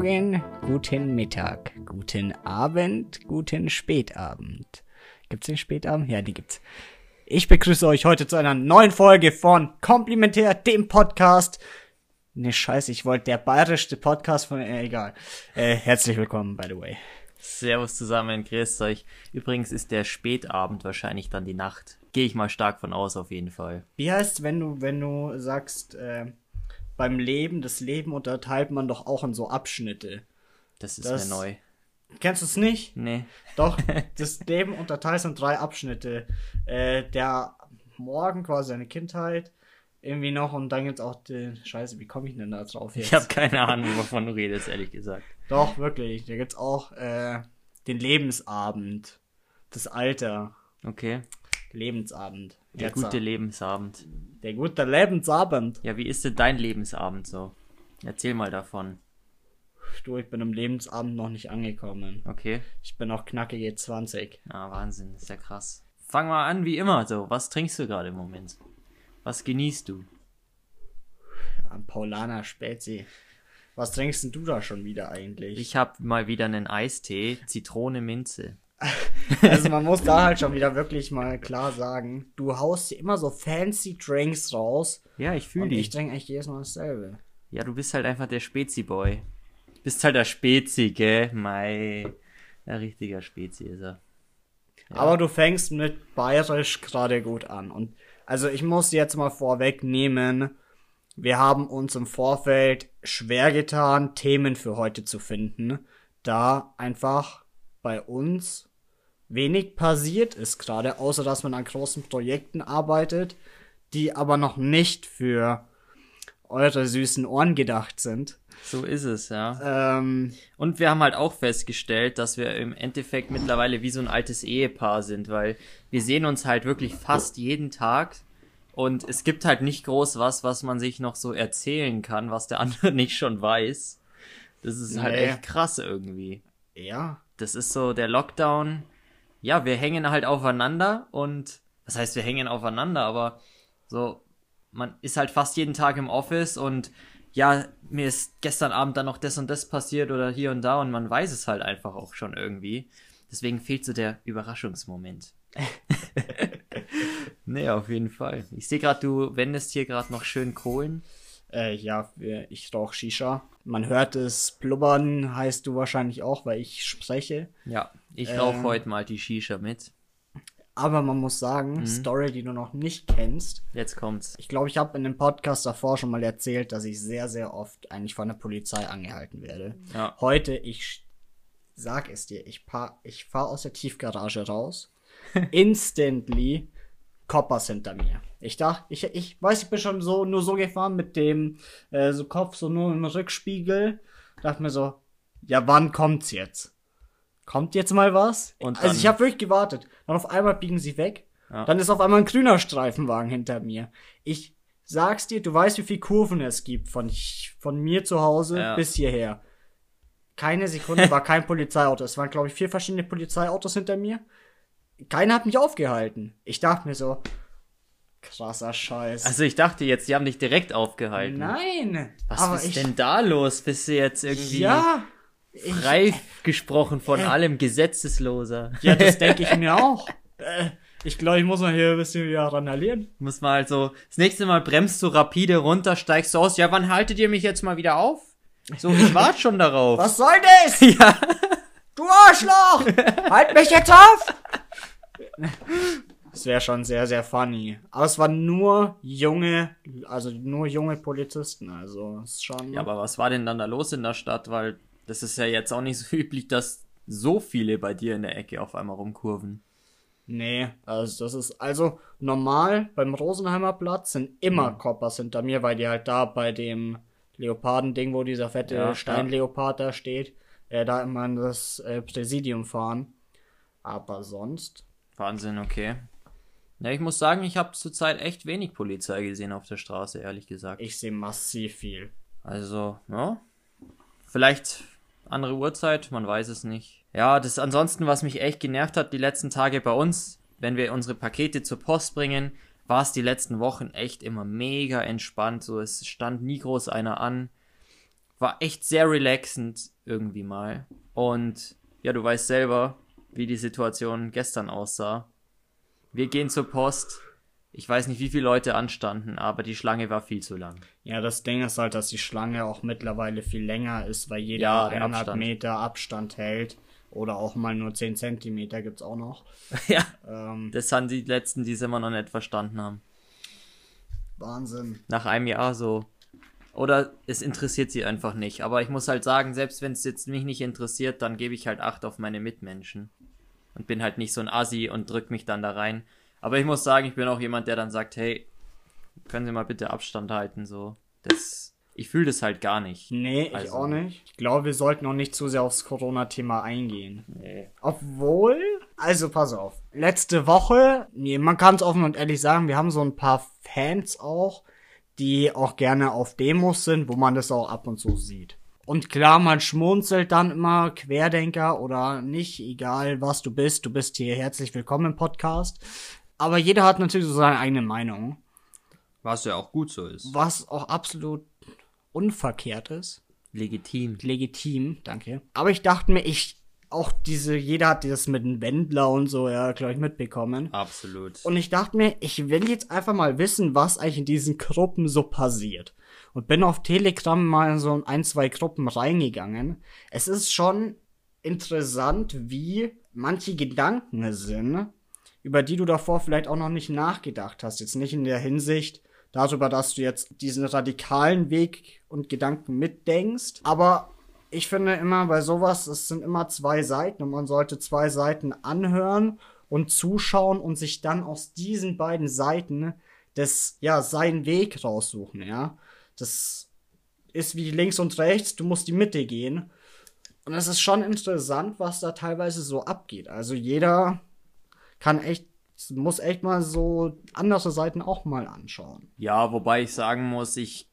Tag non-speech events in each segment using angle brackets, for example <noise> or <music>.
Morgen, guten Mittag, guten Abend, guten Spätabend. Gibt's den Spätabend? Ja, die gibt's. Ich begrüße euch heute zu einer neuen Folge von Komplementär, dem Podcast. Ne, scheiße, ich wollte der bayerischste Podcast von, äh, egal. Äh, herzlich willkommen, by the way. Servus zusammen, grüßt euch. Übrigens ist der Spätabend wahrscheinlich dann die Nacht. Gehe ich mal stark von aus, auf jeden Fall. Wie heißt, wenn du, wenn du sagst, äh, beim Leben, das Leben unterteilt man doch auch in so Abschnitte. Das ist Das- mir neu. Kennst du es nicht? Nee. Doch, <laughs> das Leben unterteilt in drei Abschnitte. Äh, der Morgen, quasi seine Kindheit, irgendwie noch und dann gibt's auch den. Scheiße, wie komme ich denn da drauf jetzt? Ich habe keine Ahnung, wovon du redest, ehrlich gesagt. Doch, wirklich. Da gibt's auch äh, den Lebensabend. Das Alter. Okay. Lebensabend. Der Jetzt, gute Lebensabend. der gute Lebensabend. Ja, wie ist denn dein Lebensabend so? Erzähl mal davon. Du, ich bin im Lebensabend noch nicht angekommen. Okay. Ich bin noch knackige 20. Ah, Wahnsinn, ist ja krass. Fang mal an, wie immer so. Was trinkst du gerade im Moment? Was genießt du? Am Paulaner Spezi. Was trinkst denn du da schon wieder eigentlich? Ich habe mal wieder einen Eistee, Zitrone, Minze. <laughs> Also man muss da halt schon wieder wirklich mal klar sagen, du haust dir immer so fancy Drinks raus Ja, ich fühle und dich. ich trinke eigentlich jedes Mal dasselbe. Ja, du bist halt einfach der Spezi-Boy. Bist halt der Spezi, gell? Mei. Ein richtiger Spezi ist er. Aber du fängst mit bayerisch gerade gut an. Und also ich muss jetzt mal vorwegnehmen, wir haben uns im Vorfeld schwer getan, Themen für heute zu finden, da einfach bei uns wenig passiert ist gerade, außer dass man an großen Projekten arbeitet, die aber noch nicht für eure süßen Ohren gedacht sind. So ist es, ja. Ähm, Und wir haben halt auch festgestellt, dass wir im Endeffekt mittlerweile wie so ein altes Ehepaar sind, weil wir sehen uns halt wirklich fast jeden Tag und es gibt halt nicht groß was, was man sich noch so erzählen kann, was der <laughs> andere nicht schon weiß. Das ist halt Nee. echt krass irgendwie. ja, Das ist so der Lockdown. Ja, wir hängen halt aufeinander und was heißt, wir hängen aufeinander, aber so, man ist halt fast jeden Tag im Office und ja, mir ist gestern Abend dann noch das und das passiert oder hier und da und man weiß es halt einfach auch schon irgendwie. Deswegen fehlt so der Überraschungsmoment. <laughs> nee, auf jeden Fall. Ich sehe gerade, du wendest hier gerade noch schön Kohlen. Äh, ja, ich rauche Shisha. Man hört es blubbern, heißt du wahrscheinlich auch, weil ich spreche. Ja, ich Ähm. rauche heute mal die Shisha mit. Aber man muss sagen, Story, die du noch nicht kennst. Jetzt kommt's. Ich glaube, ich habe in dem Podcast davor schon mal erzählt, dass ich sehr, sehr oft eigentlich von der Polizei angehalten werde. Ja. Heute, ich sag es dir, ich, ich fahre aus der Tiefgarage raus. <laughs> Instantly Coppers hinter mir. Ich dachte, ich, ich weiß, ich bin schon so nur so gefahren mit dem äh, so Kopf so nur im Rückspiegel. Dachte mir so, ja, wann kommt's jetzt? Kommt jetzt mal was? Und also dann- ich habe wirklich gewartet. Dann auf einmal biegen sie weg. Ja. Dann ist auf einmal ein grüner Streifenwagen hinter mir. Ich sag's dir, du weißt, wie viel Kurven es gibt von, von mir zu Hause Ja. bis hierher. Keine Sekunde <laughs> war kein Polizeiauto. Es waren, glaube ich, vier verschiedene Polizeiautos hinter mir. Keiner hat mich aufgehalten. Ich dachte mir so, krasser Scheiß. Also ich dachte jetzt, die haben dich direkt aufgehalten. Nein. Was ist ich, denn da los? Bist du jetzt irgendwie Ja. Ich, frei gesprochen von allem Gesetzesloser? ja, das denke ich mir <laughs> auch. Äh, ich glaube, ich muss mal hier ein bisschen wieder randalieren. Muss mal also, das nächste Mal bremst du rapide runter, steigst du aus. Ja, wann haltet ihr mich jetzt mal wieder auf? So, ich <laughs> warte schon darauf. Was soll das? <laughs> Ja. Du Arschloch! halt mich jetzt auf! Das wäre schon sehr, sehr funny. Aber es waren nur junge, also nur junge Polizisten, also ist schon. Ja, aber was war denn dann da los in der Stadt? Weil das ist ja jetzt auch nicht so <laughs> üblich, dass so viele bei dir in der Ecke auf einmal rumkurven. Nee, also das ist, also normal beim Rosenheimer Platz sind immer Koppers hinter mir, weil die halt da bei dem Leopardending, wo dieser fette Ja, Steinleopard da steht, äh, da immer in das äh, Präsidium fahren. Aber sonst, Wahnsinn, okay. Ja, ich muss sagen, ich habe zurzeit echt wenig Polizei gesehen auf der Straße, ehrlich gesagt. ich sehe massiv viel. Also, ja. Vielleicht andere Uhrzeit, man weiß es nicht. Ja, das ansonsten, was mich echt genervt hat die letzten Tage bei uns, wenn wir unsere Pakete zur Post bringen, war es die letzten Wochen echt immer mega entspannt. So, es stand nie groß einer an. war echt sehr relaxend irgendwie mal. Und ja, du weißt selber, wie die Situation gestern aussah. Wir gehen zur Post. Ich weiß nicht, wie viele Leute anstanden, aber die Schlange war viel zu lang. Ja, das Ding ist halt, dass die Schlange auch mittlerweile viel länger ist, weil jeder Ja, eineinhalb Abstand. Meter Abstand hält. Oder auch mal nur 10 Zentimeter gibt's auch noch. <laughs> ja. Ähm, Das sind die letzten, die es immer noch nicht verstanden haben. Wahnsinn. Nach einem Jahr so. Oder es interessiert sie einfach nicht. Aber ich muss halt sagen, selbst wenn es jetzt mich nicht interessiert, dann gebe ich halt Acht auf meine Mitmenschen. Und bin halt nicht so ein Assi und drück mich dann da rein. Aber ich muss sagen, ich bin auch jemand, der dann sagt, hey, können Sie mal bitte Abstand halten, so. Das, ich fühle das halt gar nicht. Nee, ich Also- auch nicht. Ich glaube, wir sollten auch nicht zu sehr aufs Corona-Thema eingehen. Nee. Obwohl, also pass auf. Letzte Woche, nee, man kann es offen und ehrlich sagen, wir haben so ein paar Fans auch, die auch gerne auf Demos sind, wo man das auch ab und zu sieht. Und klar, man schmunzelt dann immer Querdenker oder nicht, egal was du bist, du bist hier herzlich willkommen im Podcast. Aber jeder hat natürlich so seine eigene Meinung, Was ja auch gut so ist. was auch absolut unverkehrt ist. Legitim. legitim, danke. Aber ich dachte mir, ich auch diese, jeder hat das mit dem Wendler und so, ja, glaube ich, mitbekommen. Absolut. Und ich dachte mir, ich will jetzt einfach mal wissen, was eigentlich in diesen Gruppen so passiert. Und bin auf Telegram mal in so ein, zwei Gruppen reingegangen. Es ist schon interessant, wie manche Gedanken sind, über die du davor vielleicht auch noch nicht nachgedacht hast. Jetzt nicht in der Hinsicht darüber, dass du jetzt diesen radikalen Weg und Gedanken mitdenkst. Aber ich finde immer bei sowas, es sind immer zwei Seiten und man sollte zwei Seiten anhören und zuschauen und sich dann aus diesen beiden Seiten das, ja, seinen Weg raussuchen, ja. Das ist wie links und rechts, du musst die Mitte gehen. Und es ist schon interessant, was da teilweise so abgeht. Also jeder kann echt, muss echt mal so andere Seiten auch mal anschauen. Ja, wobei ich sagen muss, ich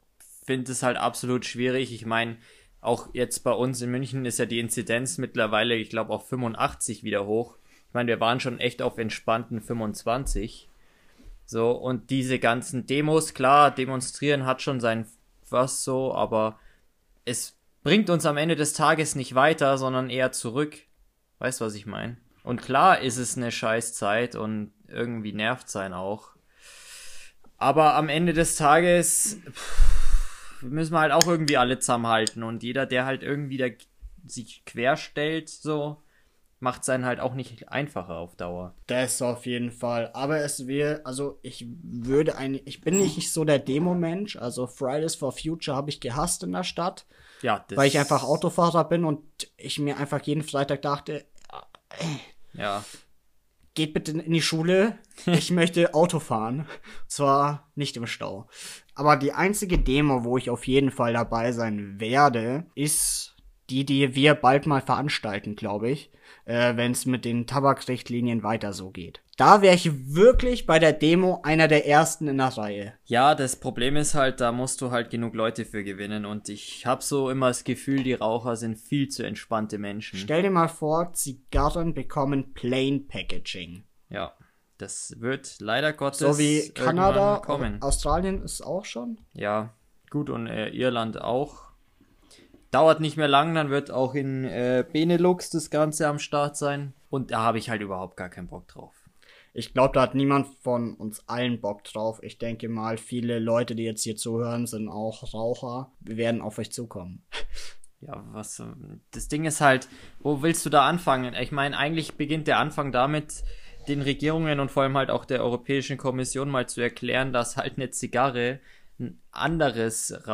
finde es halt absolut schwierig. Ich meine, auch jetzt bei uns in München ist ja die Inzidenz mittlerweile, ich glaube, auf 85 wieder hoch. Ich meine, wir waren schon echt auf entspannten 25. So, und diese ganzen Demos, klar, demonstrieren hat schon sein was so, aber es bringt uns am Ende des Tages nicht weiter, sondern eher zurück. Weißt was ich meine? Und klar ist es eine Scheißzeit und irgendwie nervt sein auch. Aber am Ende des Tages pff, müssen wir halt auch irgendwie alle zusammenhalten und jeder, der halt irgendwie da sich querstellt, so, macht sein halt auch nicht einfacher auf Dauer. Das auf jeden Fall. Aber es wäre, also ich würde ein, ich bin nicht so der Demo-Mensch. Also Fridays for Future habe ich gehasst in der Stadt, Ja, das, weil ich einfach Autofahrer bin und ich mir einfach jeden Freitag dachte, Ja, geht bitte in die Schule. Ich <laughs> möchte Auto fahren. Zwar nicht im Stau. Aber die einzige Demo, wo ich auf jeden Fall dabei sein werde, ist die, die wir bald mal veranstalten, glaube ich, äh, wenn es mit den Tabakrichtlinien weiter so geht. Da wäre ich wirklich bei der Demo einer der ersten in der Reihe. Ja, das Problem ist halt, da musst du halt genug Leute für gewinnen und ich habe so immer das Gefühl, die Raucher sind viel zu entspannte Menschen. Stell dir mal vor, Zigarren bekommen Plain Packaging. ja, das wird leider Gottes So wie Kanada, kommen. Australien ist auch schon. Ja, gut und äh, Irland auch. Dauert nicht mehr lang, dann wird auch in äh, Benelux das Ganze am Start sein und da habe ich halt überhaupt gar keinen Bock drauf. Ich glaube, da hat niemand von uns allen Bock drauf. Ich denke mal, viele Leute, die jetzt hier zuhören, sind auch Raucher. Wir werden auf euch zukommen. <laughs> Ja, was ähm, das Ding ist halt, wo willst du da anfangen? Ich meine, eigentlich beginnt der Anfang damit, den Regierungen und vor allem halt auch der Europäischen Kommission mal zu erklären, dass halt eine Zigarre ein anderes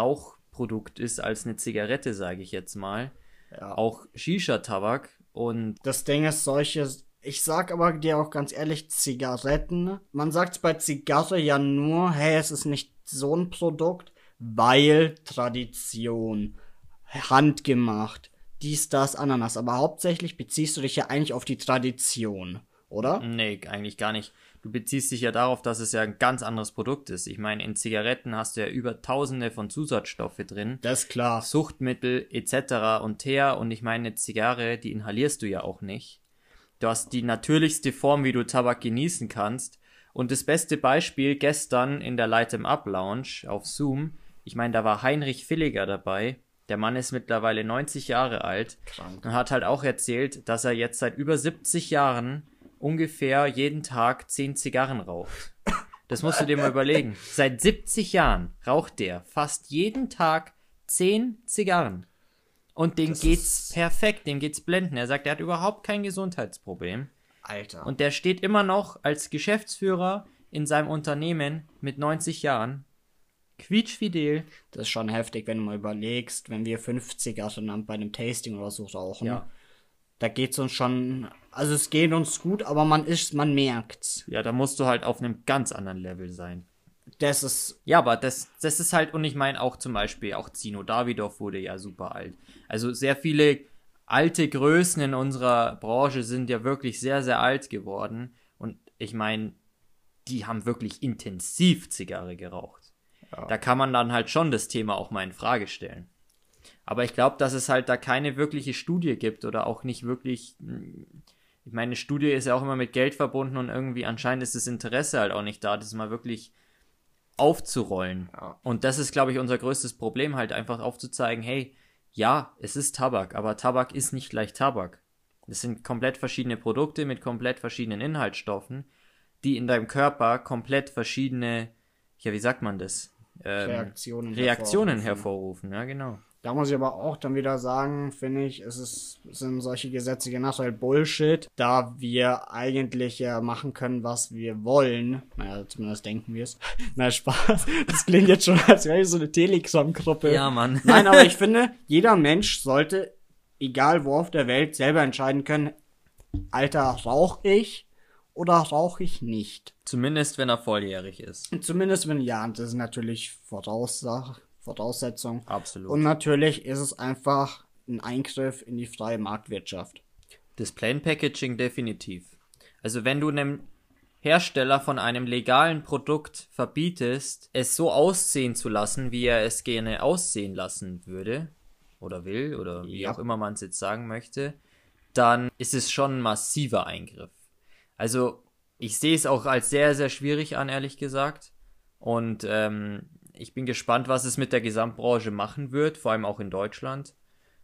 Rauchprodukt ist als eine Zigarette, sage ich jetzt mal. Ja. Auch Shisha-Tabak und Das Ding ist, solche. Ich sag aber dir auch ganz ehrlich, Zigaretten. Man sagt bei Zigarre ja nur, hey, es ist nicht so ein Produkt, weil Tradition, handgemacht, dies, das, Ananas. Aber hauptsächlich beziehst du dich ja eigentlich auf die Tradition, oder? Nee, eigentlich gar nicht. Du beziehst dich ja darauf, dass es ja ein ganz anderes Produkt ist. Ich meine, in Zigaretten hast du ja über tausende von Zusatzstoffe drin. Das ist klar. Suchtmittel etc. und her. Und ich meine, eine Zigarre, die inhalierst du ja auch nicht. Du hast die natürlichste Form, wie du Tabak genießen kannst. Und das beste Beispiel gestern in der Light 'em Up Lounge auf Zoom, ich meine, da war Heinrich Villiger dabei. Der Der Mann ist mittlerweile 90 Jahre alt Krank. und hat halt auch erzählt, dass er jetzt seit über 70 Jahren ungefähr jeden Tag 10 Zigarren raucht. Das musst du dir mal überlegen. Seit 70 Jahren raucht der fast jeden Tag 10 Zigarren. Und dem Das geht's perfekt, dem geht's blenden. Er sagt, er hat überhaupt kein Gesundheitsproblem. Alter. Und der steht immer noch als Geschäftsführer in seinem Unternehmen mit 90 Jahren. Quietschfidel. das ist schon heftig, wenn du mal überlegst, wenn wir 50er schon bei einem Tasting oder so rauchen. Ja. Da geht's uns schon, also es geht uns gut, aber man ist, man merkt's. Ja, da musst du halt auf einem ganz anderen Level sein. Das ist, Ja, aber das, das ist halt, und ich meine auch zum Beispiel, auch Zino Davidoff wurde ja super alt. Also sehr viele alte Größen in unserer Branche sind ja wirklich sehr, sehr alt geworden. Und ich meine, die haben wirklich intensiv Zigarre geraucht. Ja. Da kann man dann halt schon das Thema auch mal in Frage stellen. Aber ich glaube, dass es halt da keine wirkliche Studie gibt oder auch nicht wirklich. Ich meine, eine Studie ist ja auch immer mit Geld verbunden und irgendwie anscheinend ist das Interesse halt auch nicht da, das mal wirklich aufzurollen. Ja. Und das ist, glaube ich, unser größtes Problem, halt einfach aufzuzeigen, hey, ja, es ist Tabak, aber Tabak ist nicht gleich Tabak. Das sind komplett verschiedene Produkte mit komplett verschiedenen Inhaltsstoffen, die in deinem Körper komplett verschiedene, ja, wie sagt man das? Ähm, Reaktionen. Reaktionen hervorrufen. hervorrufen, ja, genau. Da muss ich aber auch dann wieder sagen, finde ich, es ist, sind solche Gesetze generell Bullshit, da wir eigentlich ja machen können, was wir wollen. Naja, zumindest denken wir es. <laughs> Na, Spaß. Das klingt jetzt schon, als wäre ich so eine Telegram-Gruppe. Ja, Mann. <laughs> Nein, aber ich finde, <laughs> jeder Mensch sollte, egal wo auf der Welt, selber entscheiden können, Alter, rauche ich oder rauche ich nicht? Zumindest, wenn er volljährig ist. Zumindest wenn ja, und das ist natürlich Voraussach Voraussetzung. Absolut. Und natürlich ist es einfach ein Eingriff in die freie Marktwirtschaft. Das Plain Packaging definitiv. Also wenn du einem Hersteller von einem legalen Produkt verbietest, es so aussehen zu lassen, wie er es gerne aussehen lassen würde oder will oder wie Ja. auch immer man es jetzt sagen möchte, dann ist es schon ein massiver Eingriff. Also ich sehe es auch als sehr, sehr schwierig an, ehrlich gesagt. Und ähm, ich bin gespannt, was es mit der Gesamtbranche machen wird, vor allem auch in Deutschland,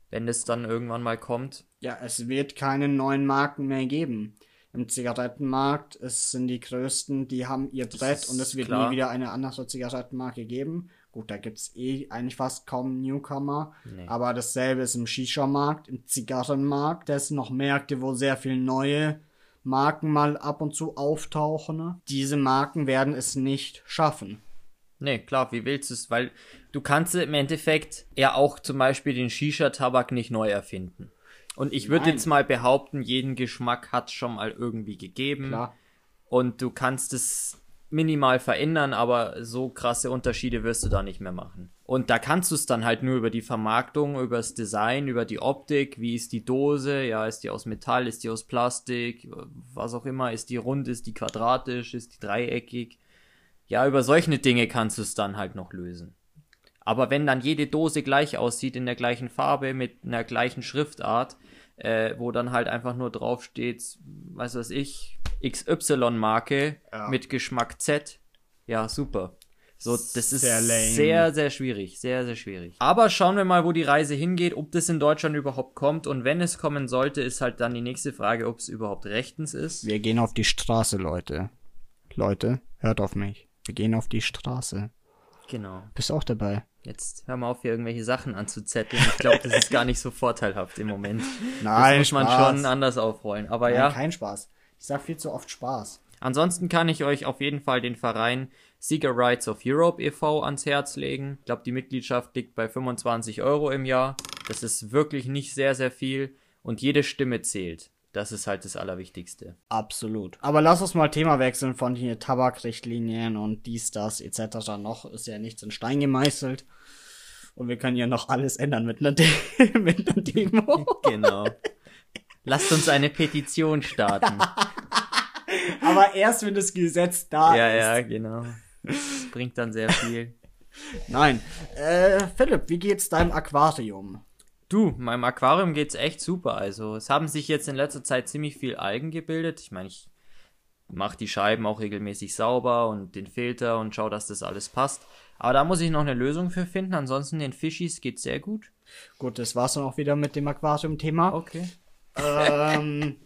wenn es dann irgendwann mal kommt. Ja, es wird keine neuen Marken mehr geben. Im Zigarettenmarkt es sind die größten, die haben ihr Brett und es wird klar. nie wieder eine andere Zigarettenmarke geben. Gut, da gibt's eh eigentlich fast kaum Newcomer. Nee. Aber dasselbe ist im Shisha-Markt, im Zigarrenmarkt. Da sind noch Märkte, wo sehr viel neue Marken mal ab und zu auftauchen. Diese Marken werden es nicht schaffen. Nee, klar, wie willst du es? Weil du kannst im Endeffekt ja auch zum Beispiel den Shisha-Tabak nicht neu erfinden. Und ich würde jetzt mal behaupten, jeden Geschmack hat schon mal irgendwie gegeben. Klar. Und du kannst es minimal verändern, aber so krasse Unterschiede wirst du da nicht mehr machen. Und da kannst du es dann halt nur über die Vermarktung, über das Design, über die Optik, wie ist die Dose, ja, ist die aus Metall, ist die aus Plastik, was auch immer, ist die rund, ist die quadratisch, ist die dreieckig. Ja, über solche Dinge kannst du es dann halt noch lösen. Aber wenn dann jede Dose gleich aussieht, in der gleichen Farbe, mit einer gleichen Schriftart, äh, wo dann halt einfach nur draufsteht, weiß was ich, XY-Marke Ja. mit Geschmack Z, ja, super. So, das ist Sehr sehr, sehr schwierig, sehr, sehr schwierig. Aber schauen wir mal, wo die Reise hingeht, ob das in Deutschland überhaupt kommt und wenn es kommen sollte, ist halt dann die nächste Frage, ob es überhaupt rechtens ist. Wir gehen auf die Straße, Leute. Leute, hört auf mich. Wir gehen auf die Straße. Genau. Bist auch dabei? Jetzt hör mal auf, hier irgendwelche Sachen anzuzetteln. Ich glaube, das ist gar nicht so vorteilhaft im Moment. <laughs> Nein, das muss man Spaß. schon anders aufrollen. Aber Nein, ja, kein Spaß. Ich sag viel zu oft Spaß. ansonsten kann ich euch auf jeden Fall den Verein Seeker Rights of Europe e.V. ans Herz legen. Ich glaube, die Mitgliedschaft liegt bei 25 Euro im Jahr. Das ist wirklich nicht sehr, sehr viel. Und jede Stimme zählt. Das ist halt das Allerwichtigste. Absolut. Aber lass uns mal Thema wechseln von hier Tabakrichtlinien und dies, das etc. Noch ist ja nichts in Stein gemeißelt. Und wir können ja noch alles ändern mit einer, De <laughs> mit einer Demo. Genau. Lasst uns eine Petition starten. <laughs> Aber erst, wenn das Gesetz da ja, ist. ja, genau. Das bringt dann sehr viel. <laughs> Nein. Äh, Philipp, wie geht's deinem Aquarium? Du, meinem Aquarium geht's echt super. Also, es haben sich jetzt in letzter Zeit ziemlich viel Algen gebildet. Ich meine, ich mache die Scheiben auch regelmäßig sauber und den Filter und schaue, dass das alles passt. Aber da muss ich noch eine Lösung für finden. Ansonsten den Fischis geht sehr gut. Gut, das war's dann auch wieder mit dem Aquarium-Thema. Okay. Ähm,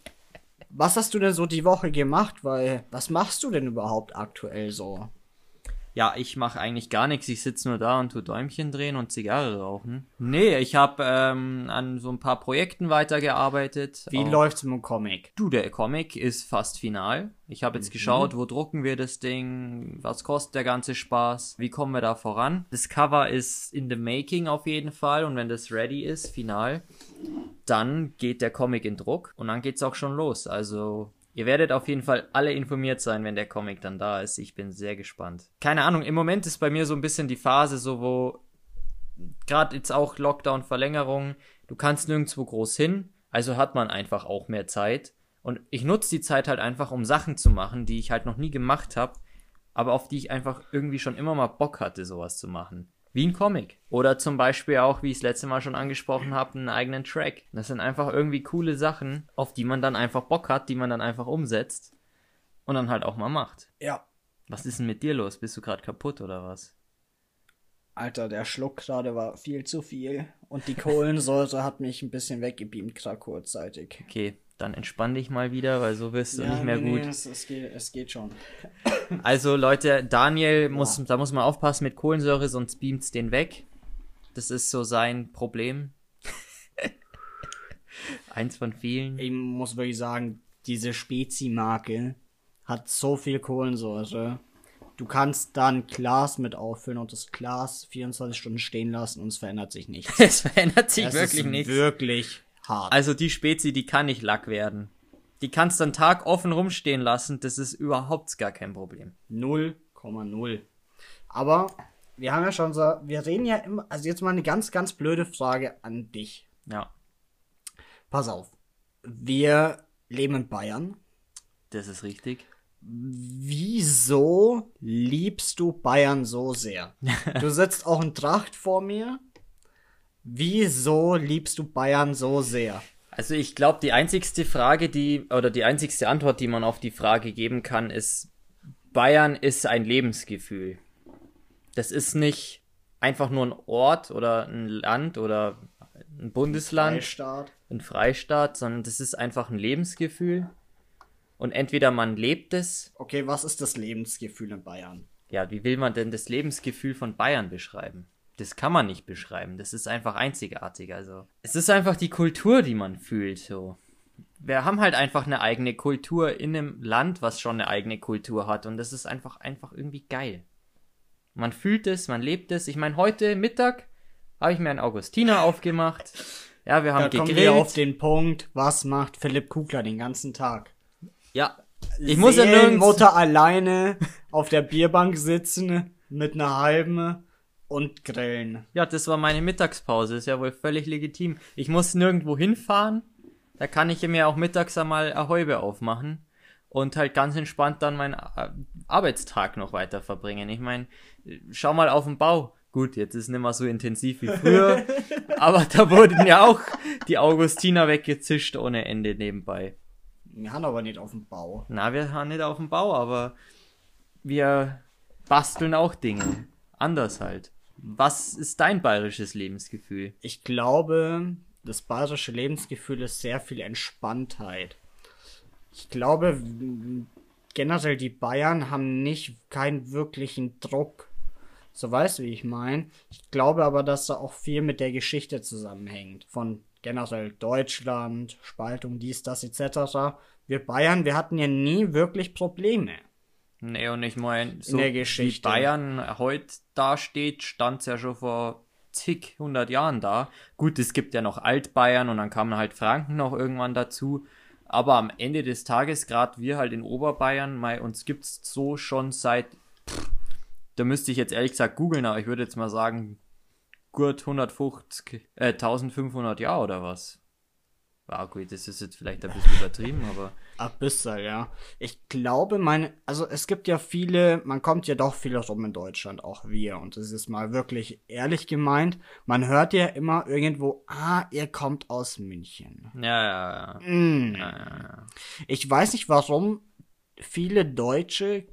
was hast du denn so die Woche gemacht? Weil, was machst du denn überhaupt aktuell so? Ja, ich mache eigentlich gar nichts. Ich sitze nur da und tu Däumchen drehen und Zigarre rauchen. Nee, ich habe ähm, an so ein paar Projekten weitergearbeitet. Wie Auch- läuft's mit dem Comic? Du, der Comic ist fast final. Ich habe jetzt geschaut, wo drucken wir das Ding, was kostet der ganze Spaß, wie kommen wir da voran. Das Cover ist in the making auf jeden Fall und wenn das ready ist, final, dann geht der Comic in Druck und dann geht's auch schon los. Also ihr werdet auf jeden Fall alle informiert sein, wenn der Comic dann da ist. Ich bin sehr gespannt. Keine Ahnung, im Moment ist bei mir so ein bisschen die Phase so, wo gerade jetzt auch Lockdown-Verlängerung, du kannst nirgendwo groß hin, also hat man einfach auch mehr Zeit. Und ich nutze die Zeit halt einfach, um Sachen zu machen, die ich halt noch nie gemacht habe, aber auf die ich einfach irgendwie schon immer mal Bock hatte, sowas zu machen. Wie ein Comic. Oder zum Beispiel auch, wie ich es letzte Mal schon angesprochen habe, einen eigenen Track. Das sind einfach irgendwie coole Sachen, auf die man dann einfach Bock hat, die man dann einfach umsetzt und dann halt auch mal macht. Ja. Was ist denn mit dir los? Bist du gerade kaputt oder was? Alter, der Schluck gerade war viel zu viel. Und die Kohlensäure hat mich ein bisschen weggebeamt, gerade kurzzeitig. Okay, dann entspann dich mal wieder, weil so wirst du nicht mehr nee, gut. Nee, es, es, geht, es geht schon. <coughs> Also Leute, Daniel muss, da muss man aufpassen mit Kohlensäure, sonst beamt's den weg. Das ist so sein Problem. <laughs> Eins von vielen. Ich muss wirklich sagen, diese Spezi-Marke hat so viel Kohlensäure. Du kannst da ein Glas mit auffüllen und das Glas 24 Stunden stehen lassen und es verändert sich nichts. <laughs> Es verändert sich Es wirklich nichts. wirklich hart. Also die Spezi, die kann nicht Lack werden. Die kannst du einen Tag offen rumstehen lassen, das ist überhaupt gar kein Problem. 0,0. Aber wir haben ja schon so, wir reden ja immer, also jetzt mal eine ganz, ganz blöde Frage an dich. Ja, Pass auf. Wir leben in Bayern. das ist richtig. Wieso liebst du Bayern so sehr? <laughs> Du sitzt auch in Tracht vor mir. Wieso liebst du Bayern so sehr? Also ich glaube, die einzigste Frage, die, oder die einzigste Antwort, die man auf die Frage geben kann, ist, Bayern ist ein Lebensgefühl. Das ist nicht einfach nur ein Ort oder ein Land oder ein Bundesland, Freistaat. ein Freistaat, sondern das ist einfach ein Lebensgefühl. Und entweder man lebt es, Okay, was ist das Lebensgefühl in Bayern? ja, wie will man denn das Lebensgefühl von Bayern beschreiben? Das kann man nicht beschreiben. Das ist einfach einzigartig. Also, es ist einfach die Kultur, die man fühlt, so. Wir haben halt einfach eine eigene Kultur in einem Land, was schon eine eigene Kultur hat. Und das ist einfach, einfach irgendwie geil. Man fühlt es, man lebt es. Ich meine, heute Mittag habe ich mir einen Augustiner <laughs> aufgemacht. Ja, wir haben Da kommen gegrillt. wir auf den Punkt, was macht Philipp Kugler den ganzen Tag? ja, ich muss ja nirgends... Mutter alleine auf der Bierbank sitzen mit einer halben und grillen. Ja, das war meine Mittagspause, ist ja wohl völlig legitim. Ich muss nirgendwo hinfahren, da kann ich mir auch mittags einmal eine Häube aufmachen und halt ganz entspannt dann meinen äh, Arbeitstag noch weiter verbringen. Ich meine, schau mal auf den Bau. Gut, jetzt ist nicht mehr so intensiv wie früher, <laughs> aber da wurden ja auch die Augustiner weggezischt ohne Ende nebenbei. Wir haben aber nicht auf dem Bau. Na, wir haben nicht auf dem Bau, aber wir basteln auch Dinge. Anders halt. Was ist dein bayerisches Lebensgefühl? Ich glaube, das bayerische Lebensgefühl ist sehr viel Entspanntheit. Ich glaube, generell die Bayern haben nicht keinen wirklichen Druck. So weißt du, wie ich meine. Ich glaube aber, dass da auch viel mit der Geschichte zusammenhängt. Von generell Deutschland, Spaltung, dies, das, etc. Wir Bayern, wir hatten ja nie wirklich Probleme. Nee, und ich meine, so. Bayern heute dasteht, stand's ja schon vor zig, hundert Jahren da. Gut, es gibt ja noch Altbayern und dann kamen halt Franken noch irgendwann dazu. Aber am Ende des Tages, gerade wir halt in Oberbayern, mei, uns gibt's so schon seit, pff, da müsste ich jetzt ehrlich gesagt googeln, aber ich würde jetzt mal sagen, gut 150, äh, 1500 Jahre oder was. Ja, gut, das ist jetzt vielleicht ein bisschen übertrieben, aber Bisschen, ja. Ich glaube, meine, also es gibt ja viele, man kommt ja doch viel rum in Deutschland, auch wir. Und das ist mal wirklich ehrlich gemeint. Man hört ja immer irgendwo, ah, ihr kommt aus München. ja, ja, ja. Mm. Ich weiß nicht, warum viele Deutsche,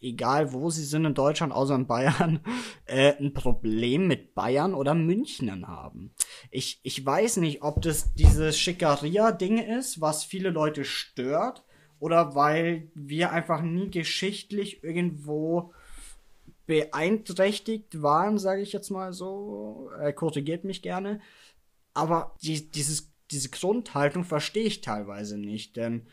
egal wo sie sind in Deutschland, außer in Bayern, <laughs> äh, ein Problem mit Bayern oder Münchnern haben. Ich, ich weiß nicht, ob das dieses Schickeria-Ding ist, was viele Leute stört, oder weil wir einfach nie geschichtlich irgendwo beeinträchtigt waren, sage ich jetzt mal so. Er korrigiert mich gerne. Aber die, dieses, diese Grundhaltung verstehe ich teilweise nicht, denn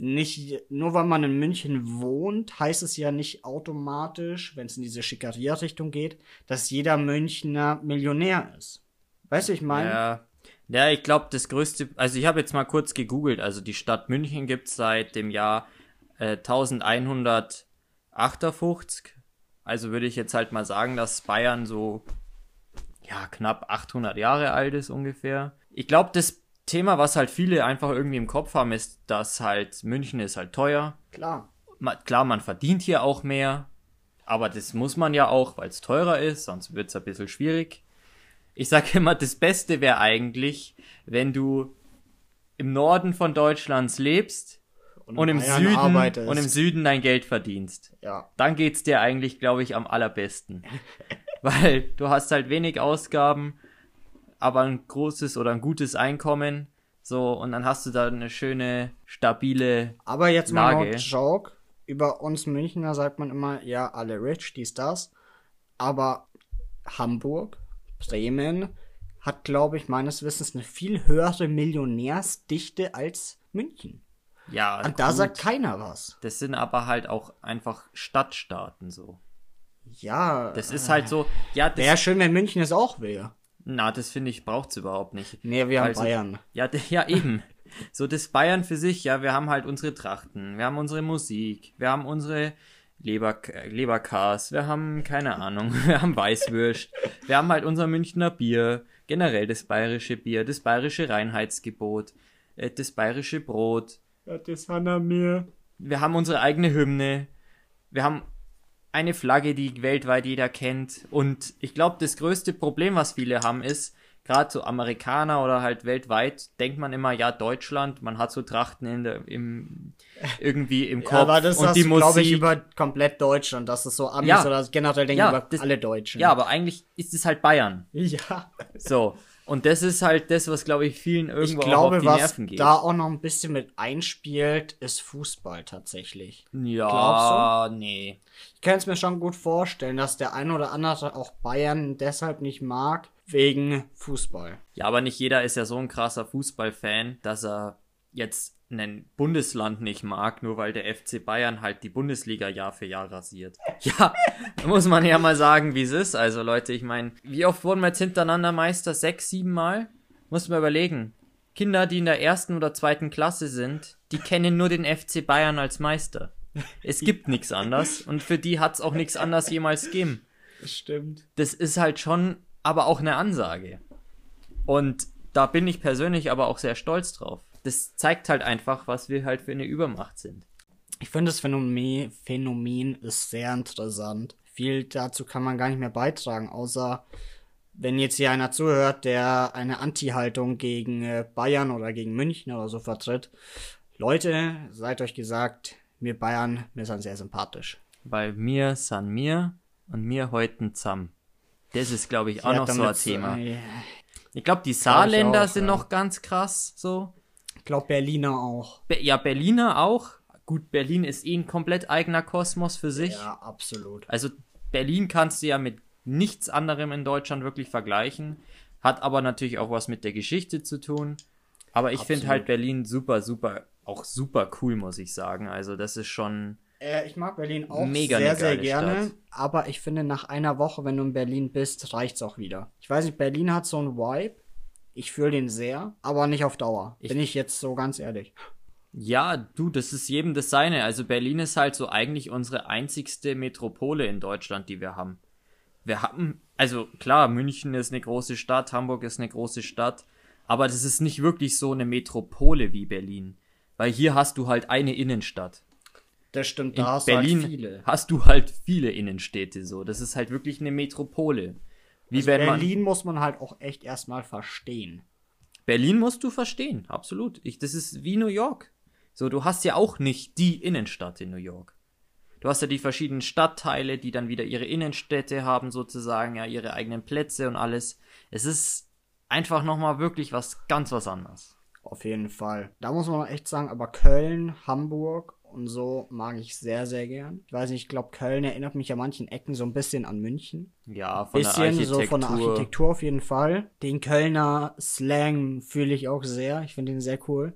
nicht, nur weil man in München wohnt, heißt es ja nicht automatisch, wenn es in diese Schickeria-Richtung geht, dass jeder Münchner Millionär ist. Weißt du, ich meine? Ja. Ja, ich glaube, das größte, also ich habe jetzt mal kurz gegoogelt, also die Stadt München gibt es seit dem Jahr äh, 1158. Also würde ich jetzt halt mal sagen, dass Bayern so ja knapp 800 Jahre alt ist ungefähr. Ich glaube, das Thema, was halt viele einfach irgendwie im Kopf haben, ist, dass halt München ist halt teuer. Klar. Ma klar, man verdient hier auch mehr, aber das muss man ja auch, weil es teurer ist, sonst wird es ein bisschen schwierig. Ich sage <laughs> immer, das Beste wäre eigentlich, wenn du im Norden von Deutschlands lebst und, und im Süden arbeitest. und im Süden dein Geld verdienst. Ja. Dann geht's dir eigentlich, glaube ich, am allerbesten. <laughs> Weil du hast halt wenig Ausgaben, aber ein großes oder ein gutes Einkommen. So, und dann hast du da eine schöne, stabile. Aber jetzt mal Lage. no Joke. Über uns Münchner sagt man immer, ja, alle rich, dies, das. Aber Hamburg, Bremen hat, glaube ich, meines Wissens eine viel höhere Millionärsdichte als München. Ja, Und da gut. sagt keiner was. Das sind aber halt auch einfach Stadtstaaten so. Ja. Das ist halt so, ja, Wäre das, schön, wenn München es auch wäre. Na, das finde ich, braucht's überhaupt nicht. Nee, wir haben Also- Bayern. Ja, ja, eben. So das Bayern für sich, ja, wir haben halt unsere Trachten, wir haben unsere Musik, wir haben unsere Leber, Leberkas, wir haben, keine Ahnung, <laughs> wir haben Weißwürst, wir haben halt unser Münchner Bier, generell das bayerische Bier, das bayerische Reinheitsgebot, äh, das bayerische Brot, Ja, das hat er mir. wir haben unsere eigene Hymne, wir haben eine Flagge, die weltweit jeder kennt. Und ich glaube, das größte Problem, was viele haben, ist, gerade so Amerikaner oder halt weltweit, denkt man immer, ja, Deutschland, man hat so Trachten in der, im, <laughs> irgendwie im Kopf Ja, aber das und die glaube ich, über komplett Deutschland. Das ist so Amis Ja. oder generell denken Ja, über das- alle Deutschen. ja, aber eigentlich ist es halt Bayern. <laughs> Ja. So. Und das ist halt das, was, glaube ich, vielen Ich irgendwo auch glaube, auf die was Nerven geht. da auch noch ein bisschen mit einspielt, ist Fußball tatsächlich. ja, nee. Ich kann es mir schon gut vorstellen, dass der ein oder andere auch Bayern deshalb nicht mag, wegen Fußball. Ja, aber nicht jeder ist ja so ein krasser Fußballfan, dass er jetzt ein Bundesland nicht mag, nur weil der FC Bayern halt die Bundesliga Jahr für Jahr rasiert. <laughs> Ja, da muss man ja mal sagen, wie es ist. Also Leute, ich meine, wie oft wurden wir jetzt hintereinander Meister? Sechs, sieben Mal? Muss man überlegen. Kinder, die in der ersten oder zweiten Klasse sind, die kennen nur den FC Bayern als Meister. Es gibt <laughs> nichts anders und für die hat's auch nichts anders jemals gegeben Das stimmt. das ist halt schon aber auch eine Ansage. Und da bin ich persönlich aber auch sehr stolz drauf. Das zeigt halt einfach, was wir halt für eine Übermacht sind. Ich finde das Phänomen, Phänomen ist sehr interessant. Viel dazu kann man gar nicht mehr beitragen, außer wenn jetzt hier einer zuhört, der eine Anti-Haltung gegen äh, Bayern oder gegen München oder so vertritt. Leute, seid euch gesagt, mir Bayern, mir sind sehr sympathisch. Weil mir san mir und mir heuten zusammen. Das ist, glaube ich, auch Ja, noch so ein Thema. äh, Ich glaube, die Saarländer auch, sind ja. noch ganz krass so. Ich glaube Berliner auch. Be ja, Berliner auch. Gut, Berlin ist eh ein komplett eigener Kosmos für sich. Ja, absolut. Also Berlin kannst du ja mit nichts anderem in Deutschland wirklich vergleichen. Hat aber natürlich auch was mit der Geschichte zu tun. Aber ich finde halt Berlin super, super, auch super cool, muss ich sagen. Also das ist schon. Äh, ich mag Berlin auch Mega sehr, eine sehr gerne. Stadt. Aber ich finde, nach einer Woche, wenn du in Berlin bist, reicht's auch wieder. Ich weiß nicht, Berlin hat so einen Vibe. Ich fühle den sehr, aber nicht auf Dauer. Ich- Bin ich jetzt so ganz ehrlich. Ja, du, das ist jedem das seine. Also Berlin ist halt so eigentlich unsere einzigste Metropole in Deutschland, die wir haben. Wir haben, also klar, München ist eine große Stadt, Hamburg ist eine große Stadt, aber das ist nicht wirklich so eine Metropole wie Berlin. Weil hier hast du halt eine Innenstadt. Das stimmt, In da hast Berlin du halt viele. hast du halt viele Innenstädte so. Das ist halt wirklich eine Metropole. Wie Also Berlin muss man halt auch echt erstmal verstehen. Berlin musst du verstehen, absolut. Ich, das ist wie New York. So, du hast ja auch nicht die Innenstadt in New York. Du hast ja die verschiedenen Stadtteile, die dann wieder ihre Innenstädte haben, sozusagen, ja, ihre eigenen Plätze und alles. Es ist einfach nochmal wirklich was ganz was anderes. Auf jeden Fall. Da muss man echt sagen, aber Köln, Hamburg und so mag ich sehr, sehr gern. Ich weiß nicht, ich glaube, Köln erinnert mich an manchen Ecken so ein bisschen an München. Ja, von bisschen der Architektur. so von der Architektur auf jeden Fall. Den Kölner Slang fühle ich auch sehr. Ich finde ihn sehr cool.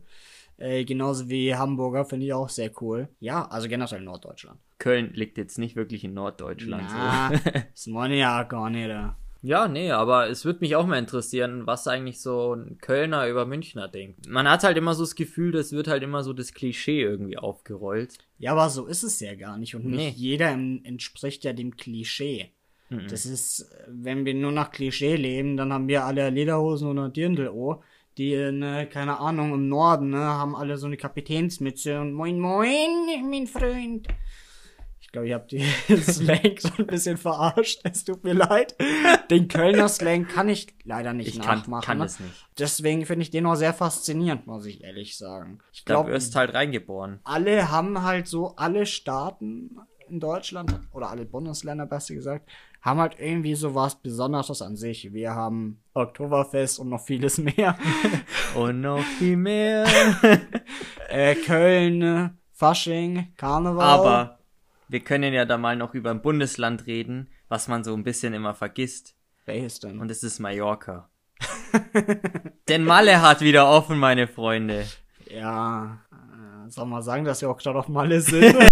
Äh, genauso wie Hamburger finde ich auch sehr cool. Ja, also generell Norddeutschland. Köln liegt jetzt nicht wirklich in Norddeutschland. Na, So. <laughs> das meine ja gar nicht. Da. Ja, nee, aber es würde mich auch mal interessieren, was eigentlich so ein Kölner über Münchner denkt. Man hat halt immer so das Gefühl, das wird halt immer so das Klischee irgendwie aufgerollt. Ja, aber so ist es ja gar nicht. Und nicht Nee. jeder em- entspricht ja dem Klischee. Das ist, wenn wir nur nach Klischee leben, dann haben wir alle Lederhosen und ein Dirndl, oh. Die, ne, keine Ahnung, im Norden, ne, haben alle so eine Kapitänsmütze und moin moin, mein Freund. Ich glaube, ich habe die <laughs> Slang so ein bisschen verarscht. Es tut mir leid. Den Kölner Slang kann ich leider nicht Ich kann, nachmachen. kann ne? es nicht. Deswegen finde ich den auch sehr faszinierend, muss ich ehrlich sagen. Ich Ich glaube, glaube, du wirst halt reingeboren. alle haben halt so, alle Staaten in Deutschland oder alle Bundesländer, besser gesagt, haben halt irgendwie so was Besonderes an sich. Wir haben Oktoberfest und noch vieles mehr. <laughs> Und noch viel mehr. <laughs> äh, Köln, Fasching, Karneval. Aber wir können ja da mal noch über ein Bundesland reden, was man so ein bisschen immer vergisst. Welches denn? Und es ist Mallorca. <laughs> Denn Malle hat wieder offen, meine Freunde. ja, äh, soll man sagen, dass wir auch gerade auf Malle sind? <laughs>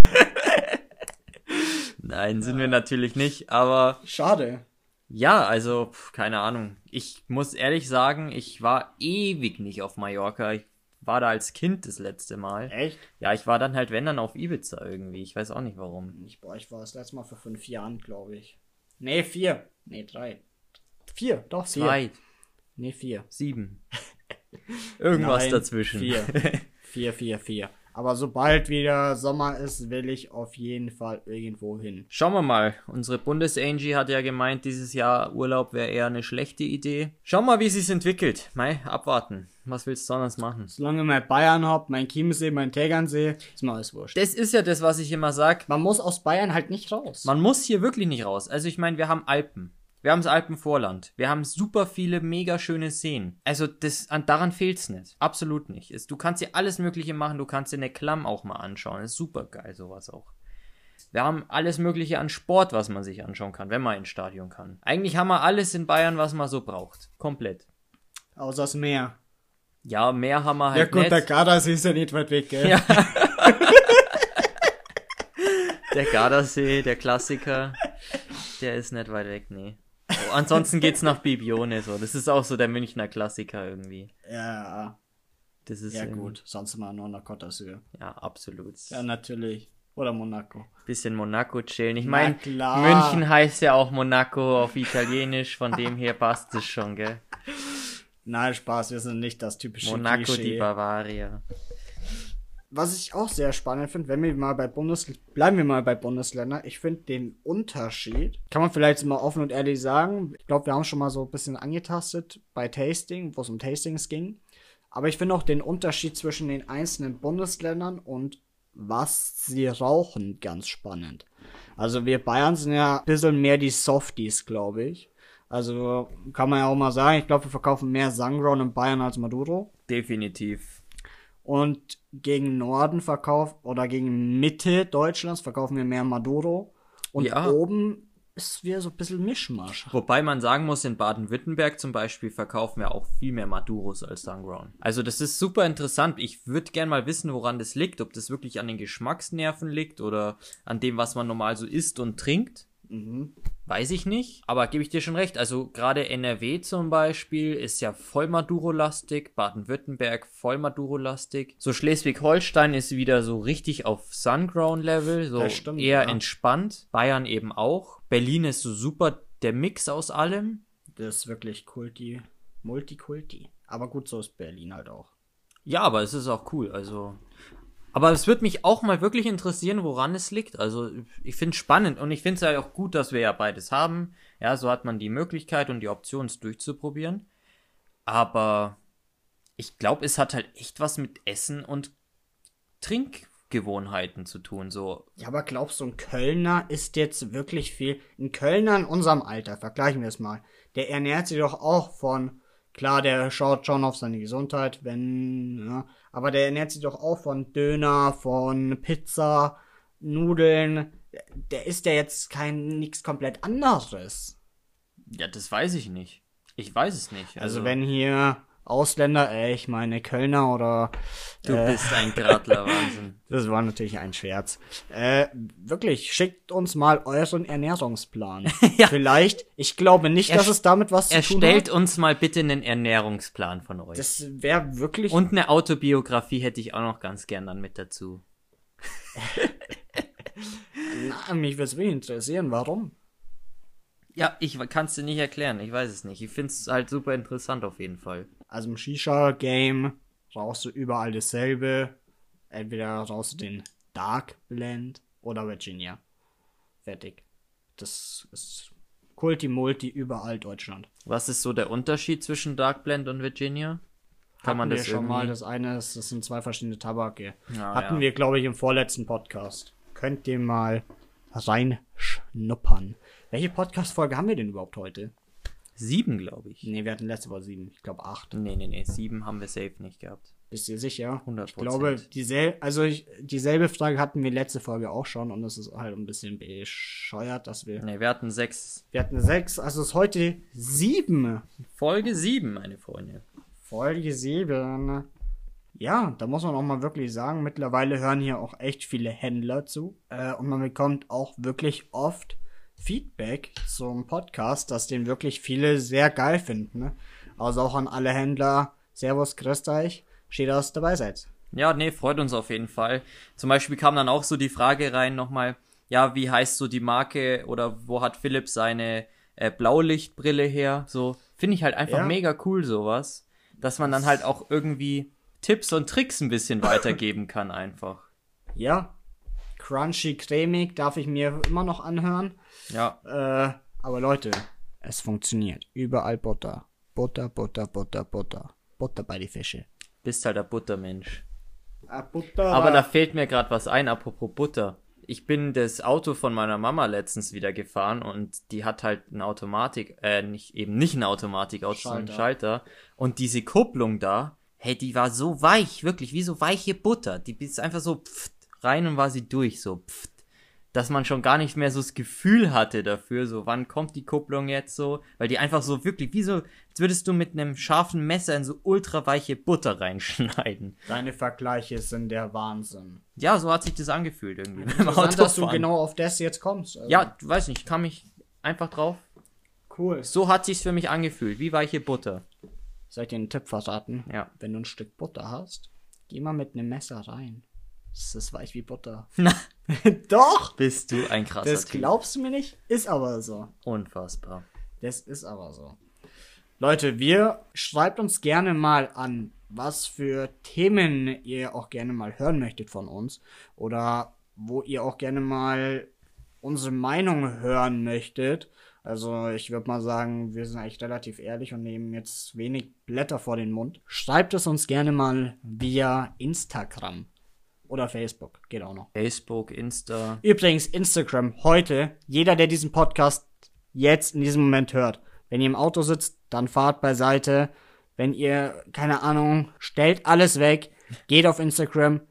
Nein, sind wir natürlich nicht, aber Schade. ja, also, keine Ahnung. Ich muss ehrlich sagen, ich war ewig nicht auf Mallorca. Ich war da als Kind das letzte Mal. Echt? Ja, ich war dann halt, wenn dann auf Ibiza irgendwie. Ich weiß auch nicht warum. Ich, boah, ich war das letzte Mal vor fünf Jahren, glaube ich. Nee, vier. Nee, drei. Vier, doch, vier. Zwei, Nee, vier. sieben. <laughs> Irgendwas Nein, dazwischen. Vier. <laughs> vier, vier, vier. Aber sobald wieder Sommer ist, will ich auf jeden Fall irgendwo hin. Schauen wir mal. Unsere Bundesangie hat ja gemeint, dieses Jahr Urlaub wäre eher eine schlechte Idee. Schauen wir mal, wie sich's entwickelt. Mai, abwarten. Was willst du sonst machen? Solange mein Bayern hab, mein Chiemsee, mein Tegernsee, ist mir alles wurscht. Das ist ja das, was ich immer sag. Man muss aus Bayern halt nicht raus. Man muss hier wirklich nicht raus. Also ich meine, wir haben Alpen. Wir haben das Alpenvorland. Wir haben super viele mega schöne Seen. Also das, an, daran fehlt's nicht. Absolut nicht. Es, du kannst dir alles Mögliche machen. Du kannst dir eine Klamm auch mal anschauen. ist super geil, sowas auch. Wir haben alles Mögliche an Sport, was man sich anschauen kann, wenn man ins Stadion kann. Eigentlich haben wir alles in Bayern, was man so braucht. Komplett. Außer das Meer. Ja, mehr haben wir Ja halt gut, der nicht. Gardasee ist ja nicht weit weg, gell? Ja. <laughs> Der Gardasee, der Klassiker, der ist nicht weit weg, nee. Ansonsten geht's nach Bibione so. Das ist auch so der Münchner Klassiker irgendwie. Ja, Das ist ja gut. Sonst immer nur nach Côte d'Azur. Ja, absolut. Ja, natürlich. Oder Monaco. Bisschen Monaco chillen. Ich meine, klar. München heißt ja auch Monaco auf Italienisch, von dem her passt es schon, gell? <laughs> Nein, Spaß, wir sind nicht das typische Monaco Klischee. di Bavaria. Was ich auch sehr spannend finde, wenn wir mal bei Bundes bleiben wir mal bei Bundesländern. Ich finde den Unterschied, kann man vielleicht mal offen und ehrlich sagen. Ich glaube, wir haben schon mal so ein bisschen angetastet bei Tasting, wo es um Tastings ging. Aber ich finde auch den Unterschied zwischen den einzelnen Bundesländern und was sie rauchen ganz spannend. Also wir Bayern sind ja ein bisschen mehr die Softies, glaube ich. Also kann man ja auch mal sagen, ich glaube, wir verkaufen mehr Sangron in Bayern als Maduro. Definitiv. Und gegen Norden verkauft oder gegen Mitte Deutschlands verkaufen wir mehr Maduro. Und Ja. oben ist wieder so ein bisschen Mischmasch. Wobei man sagen muss, in Baden-Württemberg zum Beispiel verkaufen wir auch viel mehr Maduros als Sungrown. Also das ist super interessant. Ich würde gern mal wissen, woran das liegt. Ob das wirklich an den Geschmacksnerven liegt oder an dem, was man normal so isst und trinkt. Mhm. Weiß ich nicht, aber gebe ich dir schon recht. Also gerade NRW zum Beispiel ist ja voll Maduro-lastig, Baden-Württemberg voll Maduro-lastig. So Schleswig-Holstein ist wieder so richtig auf Sungrown-Level, so stimmt, eher ja. entspannt. Bayern eben auch. Berlin ist so super der Mix aus allem. Das ist wirklich Kulti, Multikulti. Aber gut, so ist Berlin halt auch. Ja, aber es ist auch cool, also. Aber es würde mich auch mal wirklich interessieren, woran es liegt. Also, ich finde es spannend und ich finde es ja auch gut, dass wir ja beides haben. Ja, so hat man die Möglichkeit und die Option, es durchzuprobieren. Aber ich glaube, es hat halt echt was mit Essen und Trinkgewohnheiten zu tun. So, Ja, aber glaubst du, ein Kölner ist jetzt wirklich viel? Ein Kölner in unserem Alter, vergleichen wir es mal. Der ernährt sich doch auch von, klar, der schaut schon auf seine Gesundheit, wenn, ja, aber der ernährt sich doch auch von Döner, von Pizza, Nudeln. Der ist ja jetzt kein, nix komplett anderes. ja, das weiß ich nicht. Ich weiß es nicht. Also, wenn hier Ausländer, äh, ich meine Kölner oder du bist ein Gradler, <laughs> Wahnsinn. Das war natürlich ein Scherz. Äh, wirklich, schickt uns mal euren Ernährungsplan. <laughs> Ja. Vielleicht, ich glaube nicht, Er dass es damit was zu tun Erstellt hat. uns mal bitte einen Ernährungsplan von euch. Das wäre wirklich. Und eine Autobiografie hätte ich auch noch ganz gern dann mit dazu. <laughs> na, mich würde es wirklich interessieren, warum. Ja, ich kann es dir nicht erklären. Ich weiß es nicht. Ich finde es halt super interessant auf jeden Fall. Also im Shisha-Game rauchst du überall dasselbe. Entweder rauchst du den Dark Blend oder Virginia. Fertig. Das ist Kulti-Multi überall Deutschland. Was ist so der Unterschied zwischen Dark Blend und Virginia? Kann man Hatten das wir schon irgendwie... mal. Das eine ist, das sind zwei verschiedene Tabake. Ja, Hatten ja. wir, glaube ich, im vorletzten Podcast. Könnt ihr mal reinschnuppern. Welche Podcast-Folge haben wir denn überhaupt heute? Sieben, glaube ich. Nee, wir hatten letzte Woche sieben. Ich glaube acht. Nee, nee, nee. Sieben haben wir safe nicht gehabt. Bist du sicher? 100%. Ich glaube, diesel also ich, dieselbe Frage hatten wir letzte Folge auch schon und es ist halt ein bisschen bescheuert, dass wir. Nee, wir hatten sechs. Wir hatten sechs, also ist heute sieben. Folge sieben, meine Freunde. Folge sieben. Ja, da muss man auch mal wirklich sagen, mittlerweile hören hier auch echt viele Händler zu. Äh, und man bekommt auch wirklich oft Feedback zum Podcast, dass den wirklich viele sehr geil finden. Ne? Also auch an alle Händler. Servus, grüßt euch. Steht dass ihr dabei seid. Ja, nee, freut uns auf jeden Fall. Zum Beispiel kam dann auch so die Frage rein nochmal, ja, wie heißt so die Marke oder wo hat Philipp seine äh, Blaulichtbrille her? So, finde ich halt einfach Ja. mega cool sowas, dass man dann halt auch irgendwie Tipps und Tricks ein bisschen weitergeben kann einfach. Ja, crunchy, cremig darf ich mir immer noch anhören. Ja, Äh, aber Leute, es funktioniert. Überall Butter. Butter, Butter, Butter, Butter. Butter bei die Fische. bist halt der Buttermensch. Ah, Butter. Aber da fällt mir gerade was ein, apropos Butter. Ich bin das Auto von meiner Mama letztens wieder gefahren und die hat halt eine Automatik, äh, nicht, eben nicht eine Automatikauto, sondern einen Schalter. Und diese Kupplung da, hey, die war so weich, wirklich, wie so weiche Butter. Die ist einfach so pft, rein und war sie durch, so pft. Dass man schon gar nicht mehr so das Gefühl hatte dafür, so wann kommt die Kupplung jetzt so, weil die einfach so wirklich, wie so, als würdest du mit einem scharfen Messer in so ultra weiche Butter reinschneiden. Deine Vergleiche sind der Wahnsinn. Ja, so hat sich das angefühlt irgendwie. Interessant, dass du genau auf das jetzt kommst. Also, Ja, du weißt nicht, ich kam mich einfach drauf. cool. So hat sich's für mich angefühlt, wie weiche Butter. Soll ich dir einen Tipp verraten? Ja. Wenn du ein Stück Butter hast, geh mal mit einem Messer rein. Das ist weich wie Butter. <laughs> Na, Doch! bist du ein krasser Das Typ. glaubst du mir nicht? Ist aber so. Unfassbar. Das ist aber so. Leute, wir schreibt uns gerne mal an, was für Themen ihr auch gerne mal hören möchtet von uns oder wo ihr auch gerne mal unsere Meinung hören möchtet. Also ich würde mal sagen, wir sind eigentlich relativ ehrlich und nehmen jetzt wenig Blätter vor den Mund. Schreibt es uns gerne mal via Instagram oder Facebook, geht auch noch. Facebook, Insta. Übrigens, Instagram, heute, jeder, der diesen Podcast jetzt in diesem Moment hört, wenn ihr im Auto sitzt, dann fahrt beiseite. Wenn ihr, keine Ahnung, stellt alles weg, geht auf Instagram,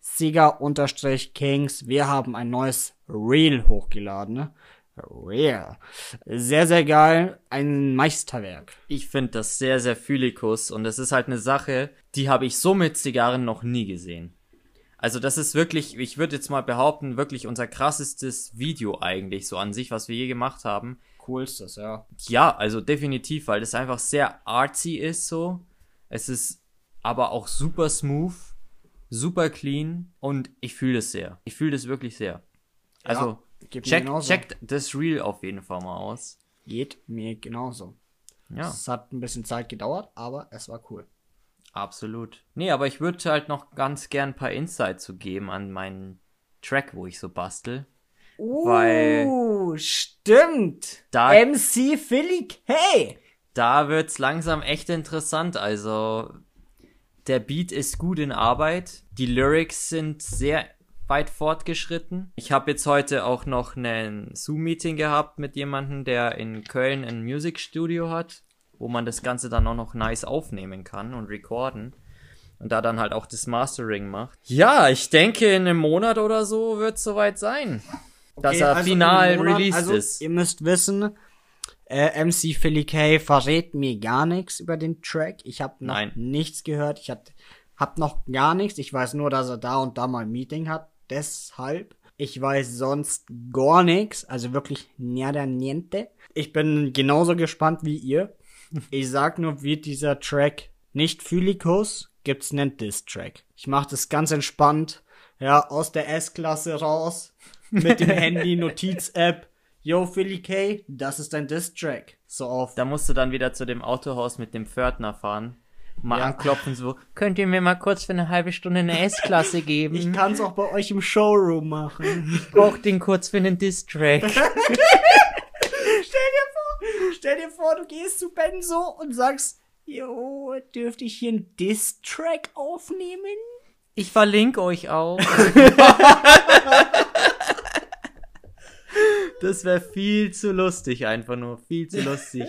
Sieger-Kings. Wir haben ein neues Reel hochgeladen, ne? Reel. Sehr, sehr geil. Ein Meisterwerk. Ich finde das sehr, sehr phylikus und das ist halt eine Sache, die habe ich so mit Zigarren noch nie gesehen. Also das ist wirklich, ich würde jetzt mal behaupten, wirklich unser krassestes Video eigentlich so an sich, was wir je gemacht haben. Coolstes, ja. Ja, also definitiv, weil das einfach sehr artsy ist so. Es ist aber auch super smooth, super clean und ich fühle es sehr. Ich fühle das wirklich sehr. Also mir check, checkt das Reel auf jeden Fall mal aus. Geht mir genauso. Ja, Es hat ein bisschen Zeit gedauert, aber es war cool. Absolut. Nee, aber ich würde halt noch ganz gern ein paar Insights zu geben an meinen Track, wo ich so bastel. Weil- Uh, stimmt. Da- MC Philly Hey. Da wird's langsam echt interessant. Also, Der Beat ist gut in Arbeit. Die Lyrics sind sehr weit fortgeschritten. Ich habe jetzt heute auch noch ein Zoom-Meeting gehabt mit jemandem, der in Köln ein Musikstudio hat, wo man das Ganze dann auch noch nice aufnehmen kann und recorden. Und da dann halt auch das Mastering macht. Ja, ich denke, in einem Monat oder so wird es soweit sein. dass Okay, er also final Monat- released also, ist. Ihr müsst wissen, äh, MC Philly K verrät mir gar nichts über den Track. Ich habe noch Nein. nichts gehört. Ich hab, hab noch gar nichts. Ich weiß nur, dass er da und da mal ein Meeting hat. Deshalb. Ich weiß sonst gar nichts. Also wirklich nada niente. Ich bin genauso gespannt wie ihr. Ich sag nur, wie dieser Track nicht Phylikus, gibt's einen Diss-Track. Ich mach das ganz entspannt. Ja, aus der S-Klasse raus. Mit dem Handy, <laughs> Notiz-App. Yo, Philly K, das ist dein Diss-Track. So auf. Da musst du dann wieder zu dem Autohaus mit dem Pförtner fahren. Mal Ja. anklopfen, so, könnt ihr mir mal kurz für eine halbe Stunde eine S-Klasse <laughs> geben? Ich kann's auch bei euch im Showroom machen. Ich brauch den kurz für einen Diss-Track. <laughs> Stell dir vor, du gehst zu Benzo und sagst, yo, dürfte ich hier einen Diss-Track aufnehmen? Ich verlinke euch auch. <laughs> das wäre viel zu lustig, einfach nur. Viel zu lustig.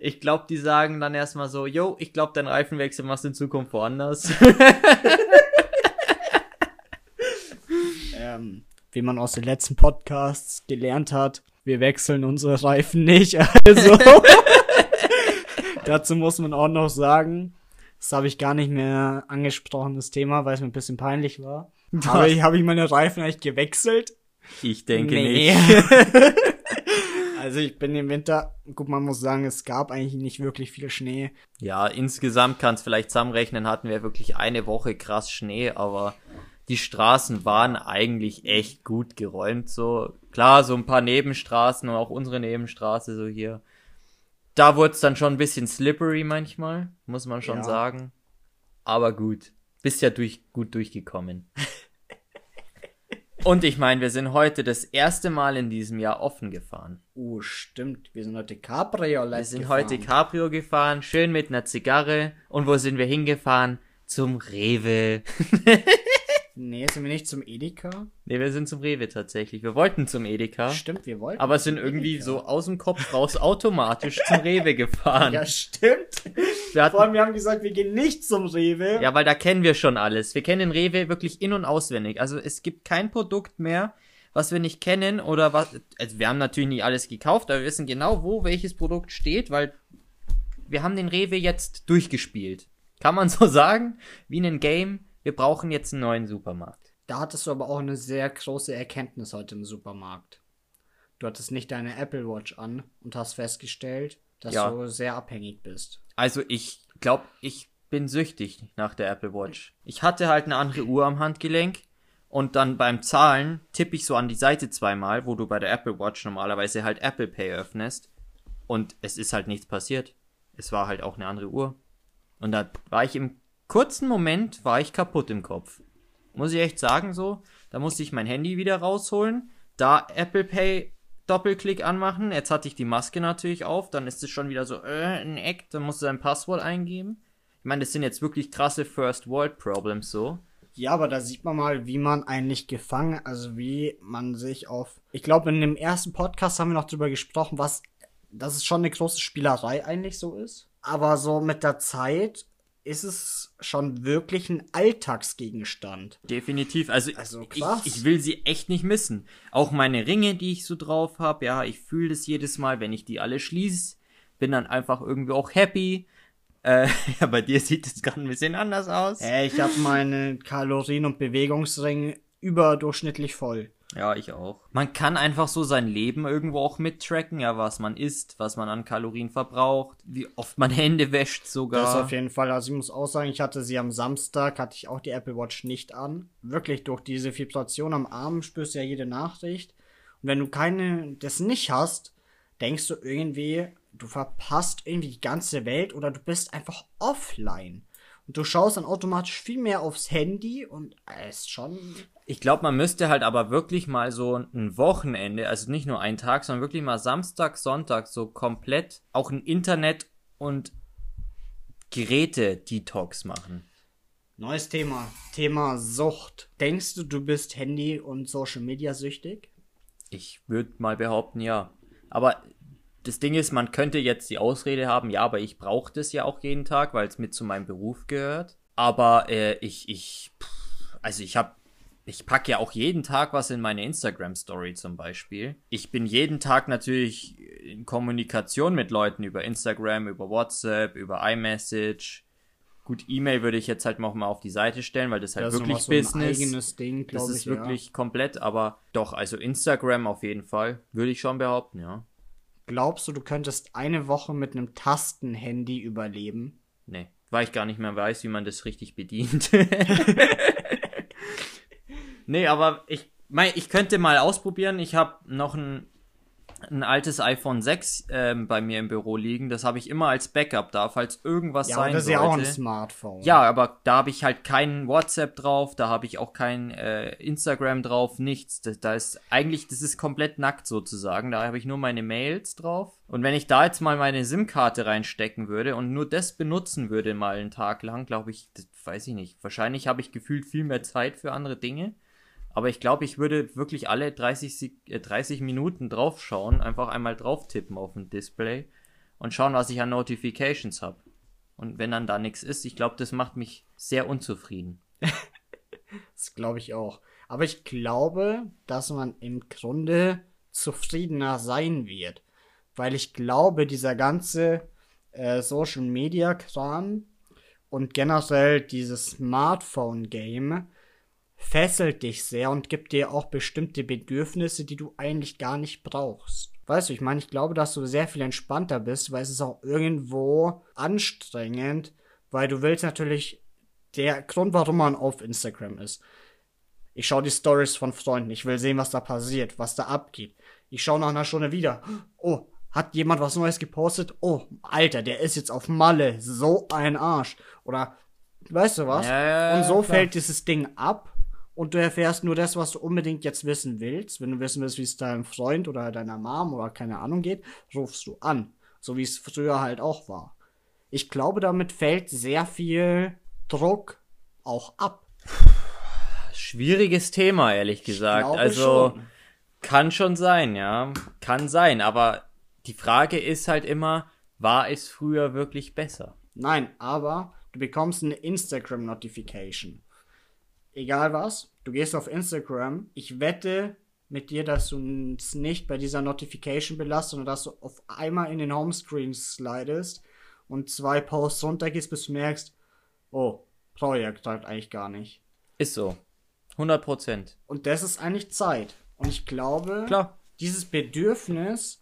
Ich glaube, die sagen dann erstmal so, yo, ich glaube, dein Reifenwechsel machst du in Zukunft woanders. <laughs> Ähm, wie man aus den letzten Podcasts gelernt hat, wir wechseln unsere Reifen nicht. <laughs> Also, dazu muss man auch noch sagen, das habe ich gar nicht mehr angesprochen, das Thema, weil es mir ein bisschen peinlich war. Aber ich habe ich meine Reifen eigentlich gewechselt? Ich denke Nee. nicht. <laughs> also ich bin im Winter, gut, man muss sagen, es gab eigentlich nicht wirklich viel Schnee. Ja, insgesamt kann es vielleicht zusammenrechnen, hatten wir wirklich eine Woche krass Schnee, aber die Straßen waren eigentlich echt gut geräumt. So klar, so ein paar Nebenstraßen und auch unsere Nebenstraße so hier. Da wurde es dann schon ein bisschen slippery manchmal, muss man schon Ja. sagen. Aber gut, bist ja durch, gut durchgekommen. <laughs> und ich meine, wir sind heute das erste Mal in diesem Jahr offen gefahren. Oh, stimmt, wir sind heute Cabriolet Wir sind gefahren. heute Cabrio gefahren, schön mit einer Zigarre. Und wo sind wir hingefahren? Zum Rewe. <laughs> Nee, sind wir nicht zum Edeka? Ne, wir sind zum Rewe tatsächlich. Wir wollten zum Edeka, Stimmt, wir wollten. aber sind irgendwie Edeka. so aus dem Kopf raus automatisch zum Rewe <laughs> gefahren. Ja, stimmt. Wir hatten, Vor allem, wir haben gesagt, wir gehen nicht zum Rewe. ja, weil da kennen wir schon alles. Wir kennen den Rewe wirklich in- und auswendig. Also es gibt kein Produkt mehr, was wir nicht kennen oder was. Also wir haben natürlich nicht alles gekauft, aber wir wissen genau, wo welches Produkt steht, weil wir haben den Rewe jetzt durchgespielt. Kann man so <laughs> sagen? Wie in einem Game. Wir brauchen jetzt einen neuen Supermarkt. Da hattest du aber auch eine sehr große Erkenntnis heute im Supermarkt. Du hattest nicht deine Apple Watch an und hast festgestellt, dass Ja. du sehr abhängig bist. Also ich glaube, ich bin süchtig nach der Apple Watch. Ich hatte halt eine andere Uhr am Handgelenk und dann beim Zahlen tippe ich so an die Seite zweimal, wo du bei der Apple Watch normalerweise halt Apple Pay öffnest und es ist halt nichts passiert. Es war halt auch eine andere Uhr. Und da war ich im kurzen Moment war ich kaputt im Kopf. Muss ich echt sagen so, da musste ich mein Handy wieder rausholen, da Apple Pay Doppelklick anmachen. Jetzt hatte ich die Maske natürlich auf, dann ist es schon wieder so äh, ein Eck, dann musst du dein Passwort eingeben. Ich meine, das sind jetzt wirklich krasse First World Problems so. Ja, aber da sieht man mal, wie man eigentlich gefangen, also wie man sich auf. Ich glaube, in dem ersten Podcast haben wir noch drüber gesprochen, was, dass es schon eine große Spielerei eigentlich so ist. Aber so mit der Zeit ist es schon wirklich ein Alltagsgegenstand. Definitiv. Also, Also. Ich, ich will sie echt nicht missen. Auch meine Ringe, die ich so drauf habe, ja, ich fühle das jedes Mal, wenn ich die alle schließe. Bin dann einfach irgendwie auch happy. Äh, <laughs> ja, bei dir sieht es gerade ein bisschen anders aus. Hey, ich habe meine Kalorien- und Bewegungsring überdurchschnittlich voll. Ja, ich auch. Man kann einfach so sein Leben irgendwo auch mittracken, ja, was man isst, was man an Kalorien verbraucht, wie oft man <laughs> Hände wäscht sogar. Das auf jeden Fall. Also ich muss auch sagen, ich hatte sie am Samstag, hatte ich auch die Apple Watch nicht an. Wirklich durch diese Vibration am Arm spürst du ja jede Nachricht. Und wenn du keine, das nicht hast, denkst du irgendwie, du verpasst irgendwie die ganze Welt oder du bist einfach offline. Und du schaust dann automatisch viel mehr aufs Handy und es ist schon. Ich glaube, man müsste halt aber wirklich mal so ein Wochenende, also nicht nur einen Tag, sondern wirklich mal Samstag, Sonntag so komplett auch ein Internet- und Geräte-Detox machen. Neues Thema. Thema Sucht. Denkst du, du bist Handy- und Social-Media süchtig? Ich würde mal behaupten, ja. Aber das Ding ist, man könnte jetzt die Ausrede haben, ja, aber ich brauche das ja auch jeden Tag, weil es mit zu meinem Beruf gehört. Aber äh, ich, ich, also ich habe, ich packe ja auch jeden Tag was in meine Instagram-Story zum Beispiel. Ich bin jeden Tag natürlich in Kommunikation mit Leuten über Instagram, über WhatsApp, über iMessage. Gut, E-Mail würde ich jetzt halt noch mal auf die Seite stellen, weil das halt Das ist wirklich nochmal so ein Business. eigenes Ding, Das ist ich. wirklich komplett, aber doch, also Instagram auf jeden Fall, würde ich schon behaupten, ja. Glaubst du, du könntest eine Woche mit einem Tastenhandy überleben? Nee, weil ich gar nicht mehr weiß, wie man das richtig bedient. <laughs> nee, aber ich mein, ich könnte mal ausprobieren. Ich habe noch ein, ein altes iPhone 6 ähm, bei mir im Büro liegen. Das habe ich immer als Backup da, falls irgendwas Ja, sein das ist sollte. ja auch ein Smartphone. Ja, aber da habe ich halt kein WhatsApp drauf, da habe ich auch kein äh, Instagram drauf, nichts. Das, da ist eigentlich, das ist komplett nackt sozusagen. Da habe ich nur meine Mails drauf. Und wenn ich da jetzt mal meine SIM-Karte reinstecken würde und nur das benutzen würde mal einen Tag lang, glaube ich, das weiß ich nicht. Wahrscheinlich habe ich gefühlt viel mehr Zeit für andere Dinge. Aber ich glaube, ich würde wirklich alle 30, Sek- äh, 30 Minuten draufschauen, einfach einmal drauf tippen auf dem Display und schauen, was ich an Notifications habe. Und wenn dann da nichts ist, ich glaube, das macht mich sehr unzufrieden. <laughs> Das glaube ich auch. Aber ich glaube, dass man im Grunde zufriedener sein wird. Weil ich glaube, dieser ganze äh, Social Media Kram und generell dieses Smartphone Game fesselt dich sehr und gibt dir auch bestimmte Bedürfnisse, die du eigentlich gar nicht brauchst. Weißt du, ich meine, ich glaube, dass du sehr viel entspannter bist, weil es ist auch irgendwo anstrengend, weil du willst natürlich der Grund, warum man auf Instagram ist. Ich schaue die Stories von Freunden, ich will sehen, was da passiert, was da abgeht. Ich schaue nach einer Stunde wieder. Oh, hat jemand was Neues gepostet? Oh, Alter, der ist jetzt auf Malle, so ein Arsch. Oder weißt du was? Ja, Und so klar. fällt dieses Ding ab und du erfährst nur das, was du unbedingt jetzt wissen willst. Wenn du wissen willst, wie es deinem Freund oder deiner Mom oder keine Ahnung geht, rufst du an. So wie es früher halt auch war. Ich glaube, damit fällt sehr viel Druck auch ab. Schwieriges Thema, ehrlich gesagt. also schon. kann schon sein, ja. Kann sein, aber die Frage ist halt immer, war es früher wirklich besser? Nein, aber du bekommst eine Instagram-Notification. Egal was, du gehst auf Instagram. Ich wette mit dir, dass du uns nicht bei dieser Notification belastest, sondern dass du auf einmal in den Homescreen slidest und zwei Posts runtergehst, bis du merkst, oh, ja gerade eigentlich gar nicht. Ist so. 100 Prozent. Und das ist eigentlich Zeit. Und ich glaube, Klar. dieses Bedürfnis,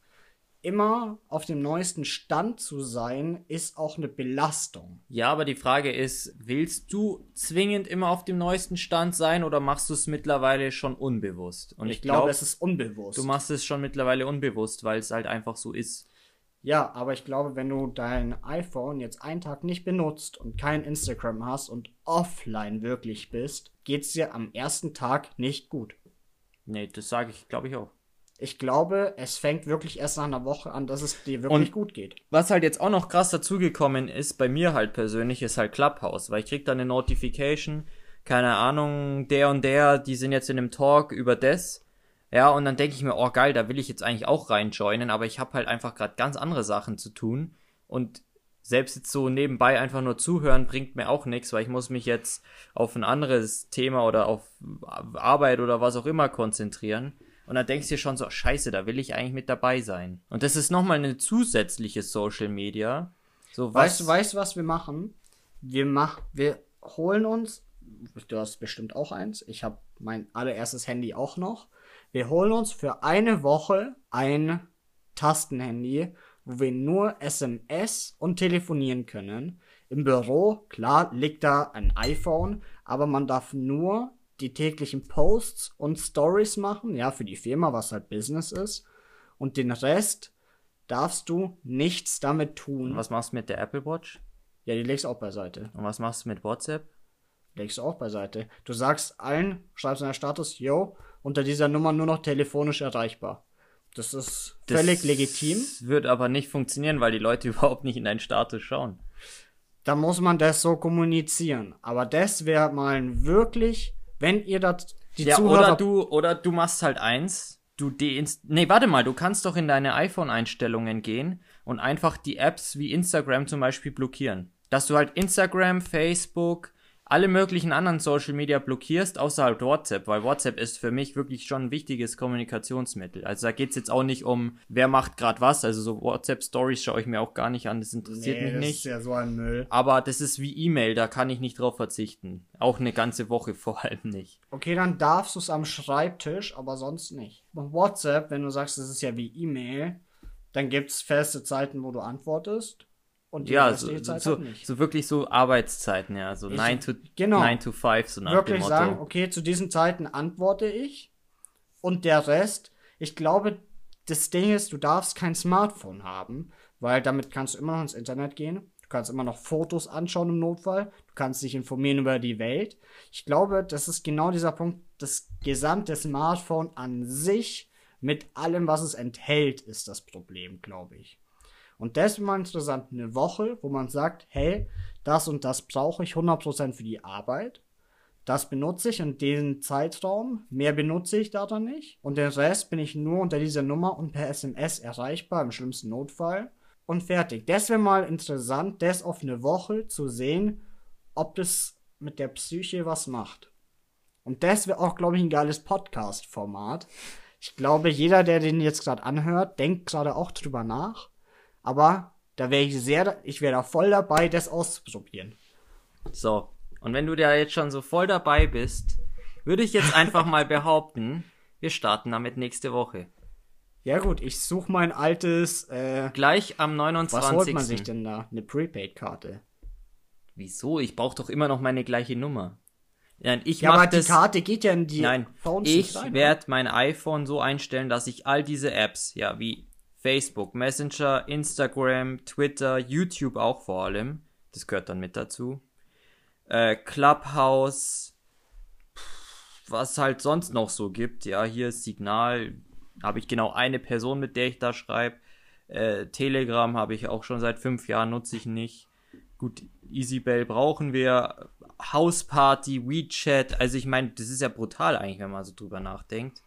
immer auf dem neuesten Stand zu sein, ist auch eine Belastung. Ja, aber die Frage ist, willst du zwingend immer auf dem neuesten Stand sein oder machst du es mittlerweile schon unbewusst? Und Ich, glaube, es ist unbewusst. du machst es schon mittlerweile unbewusst, weil es halt einfach so ist. ja, aber ich glaube, wenn du dein iPhone jetzt einen Tag nicht benutzt und kein Instagram hast und offline wirklich bist, geht's dir am ersten Tag nicht gut. Nee, das sage ich, glaube ich auch. Ich glaube, es fängt wirklich erst nach einer Woche an, dass es dir wirklich Und- gut geht. Was halt jetzt auch noch krass dazugekommen ist, bei mir halt persönlich, ist halt Clubhouse, weil ich krieg dann eine Notification, keine Ahnung, der und der, die sind jetzt in einem Talk über das. Ja, und dann denke ich mir, oh geil, da will ich jetzt eigentlich auch reinjoinen, aber ich habe halt einfach gerade ganz andere Sachen zu tun. Und selbst jetzt so nebenbei einfach nur zuhören bringt mir auch nichts, weil ich muss mich jetzt auf ein anderes Thema oder auf Arbeit oder was auch immer konzentrieren. Und dann denkst du dir schon so, scheiße, da will ich eigentlich mit dabei sein. Und das ist nochmal eine zusätzliche Social Media. So, Weißt du, weißt du, was wir machen? Wir machen, wir holen uns, du hast bestimmt auch eins, ich habe mein allererstes Handy auch noch. Wir holen uns für eine Woche ein Tastenhandy, wo wir nur SMS und telefonieren können. Im Büro, klar, liegt da ein iPhone, aber man darf nur die täglichen Posts und Stories machen, ja, für die Firma, was halt Business ist. Und den Rest darfst du nichts damit tun. Und was machst du mit der Apple Watch? Ja, die legst du auch beiseite. Und was machst du mit WhatsApp? Legst du auch beiseite. Du sagst allen, schreibst in der Status, yo, unter dieser Nummer nur noch telefonisch erreichbar. Das ist völlig legitim. Das wird aber nicht funktionieren, weil die Leute <laughs> überhaupt nicht in deinen Status schauen. dann muss man das so kommunizieren. Aber das wäre mal ein wirklich, wenn ihr das die Ja, Zuhörer oder du, oder du machst halt eins, du deinst, nee, warte mal, du kannst doch in deine iPhone-Einstellungen gehen und einfach die Apps wie Instagram zum Beispiel blockieren. Dass du halt Instagram, Facebook, alle möglichen anderen Social Media blockierst, außer halt WhatsApp, weil WhatsApp ist für mich wirklich schon ein wichtiges Kommunikationsmittel. Also da geht's jetzt auch nicht um, wer macht gerade was, also so WhatsApp-Stories schaue ich mir auch gar nicht an, das interessiert Nee, mich das nicht. ist ja so ein Müll. Aber das ist wie E-Mail, da kann ich nicht drauf verzichten. Auch eine ganze Woche <laughs> vor allem nicht. Okay, dann darfst du es am Schreibtisch, aber sonst nicht. Bei WhatsApp, wenn du sagst, es ist ja wie E-Mail, dann gibt's feste Zeiten, wo du antwortest. Und Ja, so, so, so, wirklich so Arbeitszeiten, ja, so Ich- 9 to, genau. 9 to 5, so nach Wirklich dem Motto. sagen, okay, zu diesen Zeiten antworte ich. Und der Rest, ich glaube, das Ding ist, du darfst kein Smartphone haben, weil damit kannst du immer noch ins Internet gehen. Du kannst immer noch Fotos anschauen im Notfall. Du kannst dich informieren über die Welt. Ich glaube, das ist genau dieser Punkt. Das gesamte Smartphone an sich mit allem, was es enthält, ist das Problem, glaube ich. Und das ist mal interessant, eine Woche, wo man sagt, hey, das und das brauche ich 100% für die Arbeit. Das benutze ich in diesem Zeitraum. Mehr benutze ich da dann nicht. Und den Rest bin ich nur unter dieser Nummer und per SMS erreichbar, im schlimmsten Notfall. Und fertig. Das wäre mal interessant, das auf eine Woche zu sehen, ob das mit der Psyche was macht. Und das wäre auch, glaube ich, ein geiles Podcast-Format. Ich glaube, jeder, der den jetzt gerade anhört, denkt gerade auch drüber nach. Aber da wäre ich sehr, ich wäre da voll dabei, das auszuprobieren. So, und wenn du da jetzt schon so voll dabei bist, würde ich jetzt einfach mal <laughs> behaupten, wir starten damit nächste Woche. Ja gut, ich suche mein altes, äh, Gleich am was 29. holt man sich denn da? Eine Prepaid-Karte. Wieso? Ich brauche doch immer noch meine gleiche Nummer. Nein, ich Ja, aber die das. Karte geht ja in die Nein, Phones ich rein, werde mein iPhone so einstellen, dass ich all diese Apps, ja, wie Facebook, Messenger, Instagram, Twitter, YouTube auch vor allem, das gehört dann mit dazu, äh, Clubhouse, was halt sonst noch so gibt, ja, hier ist Signal, habe ich genau eine Person, mit der ich da schreibe, äh, Telegram habe ich auch schon seit fünf Jahren, nutze ich nicht. Gut, EasyBell brauchen wir. Hausparty, WeChat. Also ich meine, das ist ja brutal eigentlich, wenn man so drüber nachdenkt.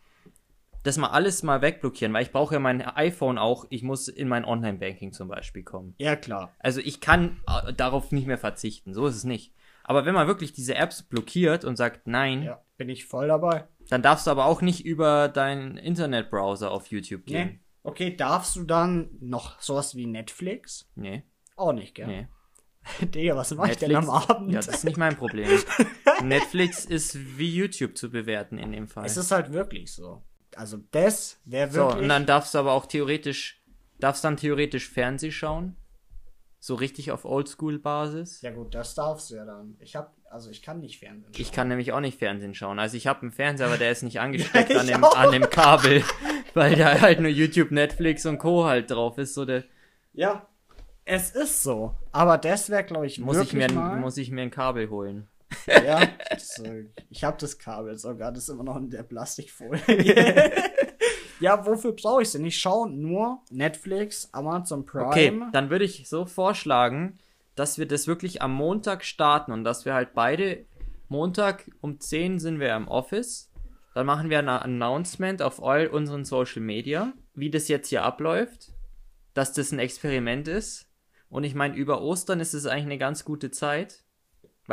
Das mal alles mal wegblockieren, weil ich brauche ja mein iPhone auch. Ich muss in mein Online-Banking zum Beispiel kommen. Ja, klar. Also ich kann äh, darauf nicht mehr verzichten. So ist es nicht. Aber wenn man wirklich diese Apps blockiert und sagt nein, Ja, bin ich voll dabei. dann darfst du aber auch nicht über deinen Internetbrowser auf YouTube gehen. Nee. Okay, darfst du dann noch sowas wie Netflix? Nee, Auch nicht, gell? nee. <laughs> Digga, was mach ich denn am Abend? Ja, das ist nicht mein Problem. <laughs> Netflix ist wie YouTube zu bewerten in dem Fall. es ist halt wirklich so. Also das wäre so, wirklich... und dann darfst du aber auch theoretisch, darfst dann theoretisch Fernseh schauen. So richtig auf Oldschool-Basis. ja gut, das darfst du ja dann. Ich hab, also ich kann nicht Fernsehen schauen. Ich kann nämlich auch nicht Fernsehen schauen. Also ich habe einen Fernseher, aber der ist nicht <laughs> angesteckt Ja, an, dem, auch. an dem Kabel, <laughs> weil da halt nur YouTube, Netflix und Co. halt drauf ist. So der, Ja, es ist so. Aber das wäre, glaube ich, muss ich, mir, muss ich mir ein Kabel holen. Ja, <laughs> das, äh, ich habe das Kabel sogar, das ist immer noch in der Plastikfolie. <laughs> ja, wofür brauche ich denn? Ich schaue nur Netflix, Amazon Prime. Okay, dann würde ich so vorschlagen, dass wir das wirklich am Montag starten und dass wir halt beide Montag um 10 sind wir im Office. Dann machen wir ein Announcement auf all unseren Social Media, wie das jetzt hier abläuft, dass das ein Experiment ist. Und ich meine, über Ostern ist es eigentlich eine ganz gute Zeit,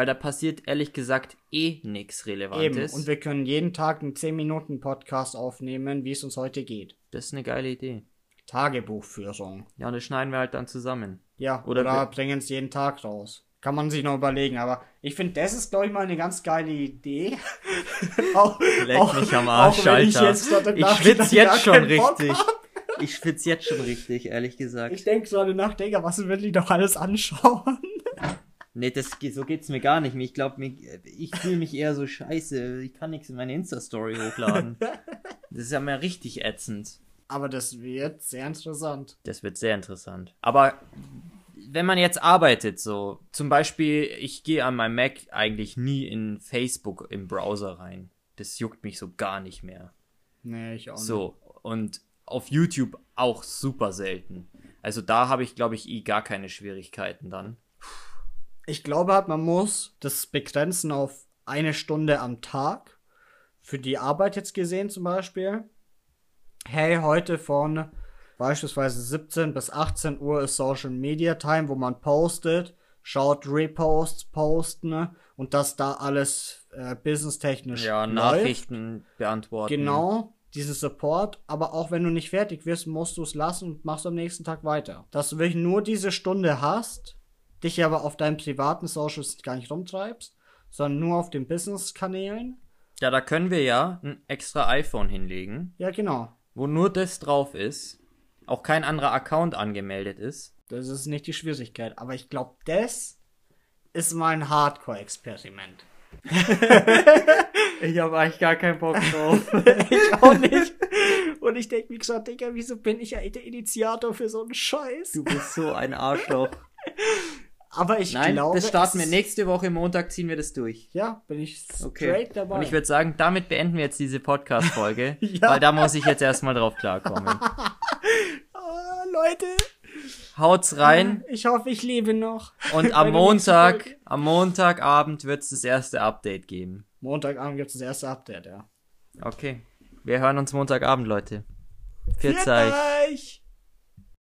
weil da passiert ehrlich gesagt eh nichts Eben, Relevantes. und wir können jeden Tag einen 10-Minuten-Podcast aufnehmen, wie es uns heute geht. das ist eine geile Idee. Tagebuchführung. Ja, und das schneiden wir halt dann zusammen. Ja, Oder oder, bringen es jeden Tag raus. Kann man sich noch überlegen, aber ich finde, das ist, glaube ich, mal eine ganz geile Idee. <laughs> auch, Leck mich am Arsch, auch ich Alter. jetzt Ich Nachhinein schwitz gar jetzt schon richtig. Ich schwitz jetzt schon richtig, ehrlich gesagt. Ich denke gerade nach, Digga, was will ich doch alles anschauen? Nee, das, geht- so geht's mir gar nicht. Ich glaube, ich fühle mich eher so scheiße. Ich kann nichts in meine Insta-Story hochladen. <laughs> Das ist ja mal richtig ätzend. Aber das wird sehr interessant. Das wird sehr interessant. Aber wenn man jetzt arbeitet, so, zum Beispiel, ich gehe an meinem Mac eigentlich nie in Facebook im Browser rein. Das juckt mich so gar nicht mehr. Nee, ich auch nicht. So, und auf YouTube auch super selten. Also da habe ich, glaube ich, eh gar keine Schwierigkeiten dann. Ich glaube halt, man muss das begrenzen auf eine Stunde am Tag. Für die Arbeit jetzt gesehen zum Beispiel. Hey, heute von beispielsweise 17 bis 18 Uhr ist Social Media Time, wo man postet, schaut Reposts, posten und das da alles äh, businesstechnisch Ja, läuft. Nachrichten beantworten. Genau, diesen Support, aber auch wenn du nicht fertig wirst, musst du es lassen und machst am nächsten Tag weiter. Dass du wirklich nur diese Stunde hast, dich aber auf deinen privaten Socials gar nicht rumtreibst, sondern nur auf den Business-Kanälen. Ja, da können wir ja ein extra iPhone hinlegen, Ja, genau. wo nur das drauf ist, auch kein anderer Account angemeldet ist. Das ist nicht die Schwierigkeit. Aber ich glaube, das ist mal ein Hardcore-Experiment. Ich habe eigentlich gar keinen Bock drauf. <laughs> ich auch nicht. Und ich denke, wie gesagt, Digga, wieso bin ich eigentlich der Initiator für so einen Scheiß? du bist so ein Arschloch. <laughs> Aber ich Nein, glaube. das starten wir nächste Woche Montag, ziehen wir das durch. Ja, bin ich Okay. straight dabei. Und ich würde sagen, damit beenden wir jetzt diese Podcast-Folge, <laughs> Ja. weil da muss ich jetzt erstmal drauf klarkommen. <laughs> Ah, Leute, Haut's rein ich hoffe, ich lebe noch. und am Montag, am Montagabend wird's das erste Update geben. Montagabend gibt es das erste Update, ja. Okay. Wir hören uns Montagabend, Leute. Euch. euch!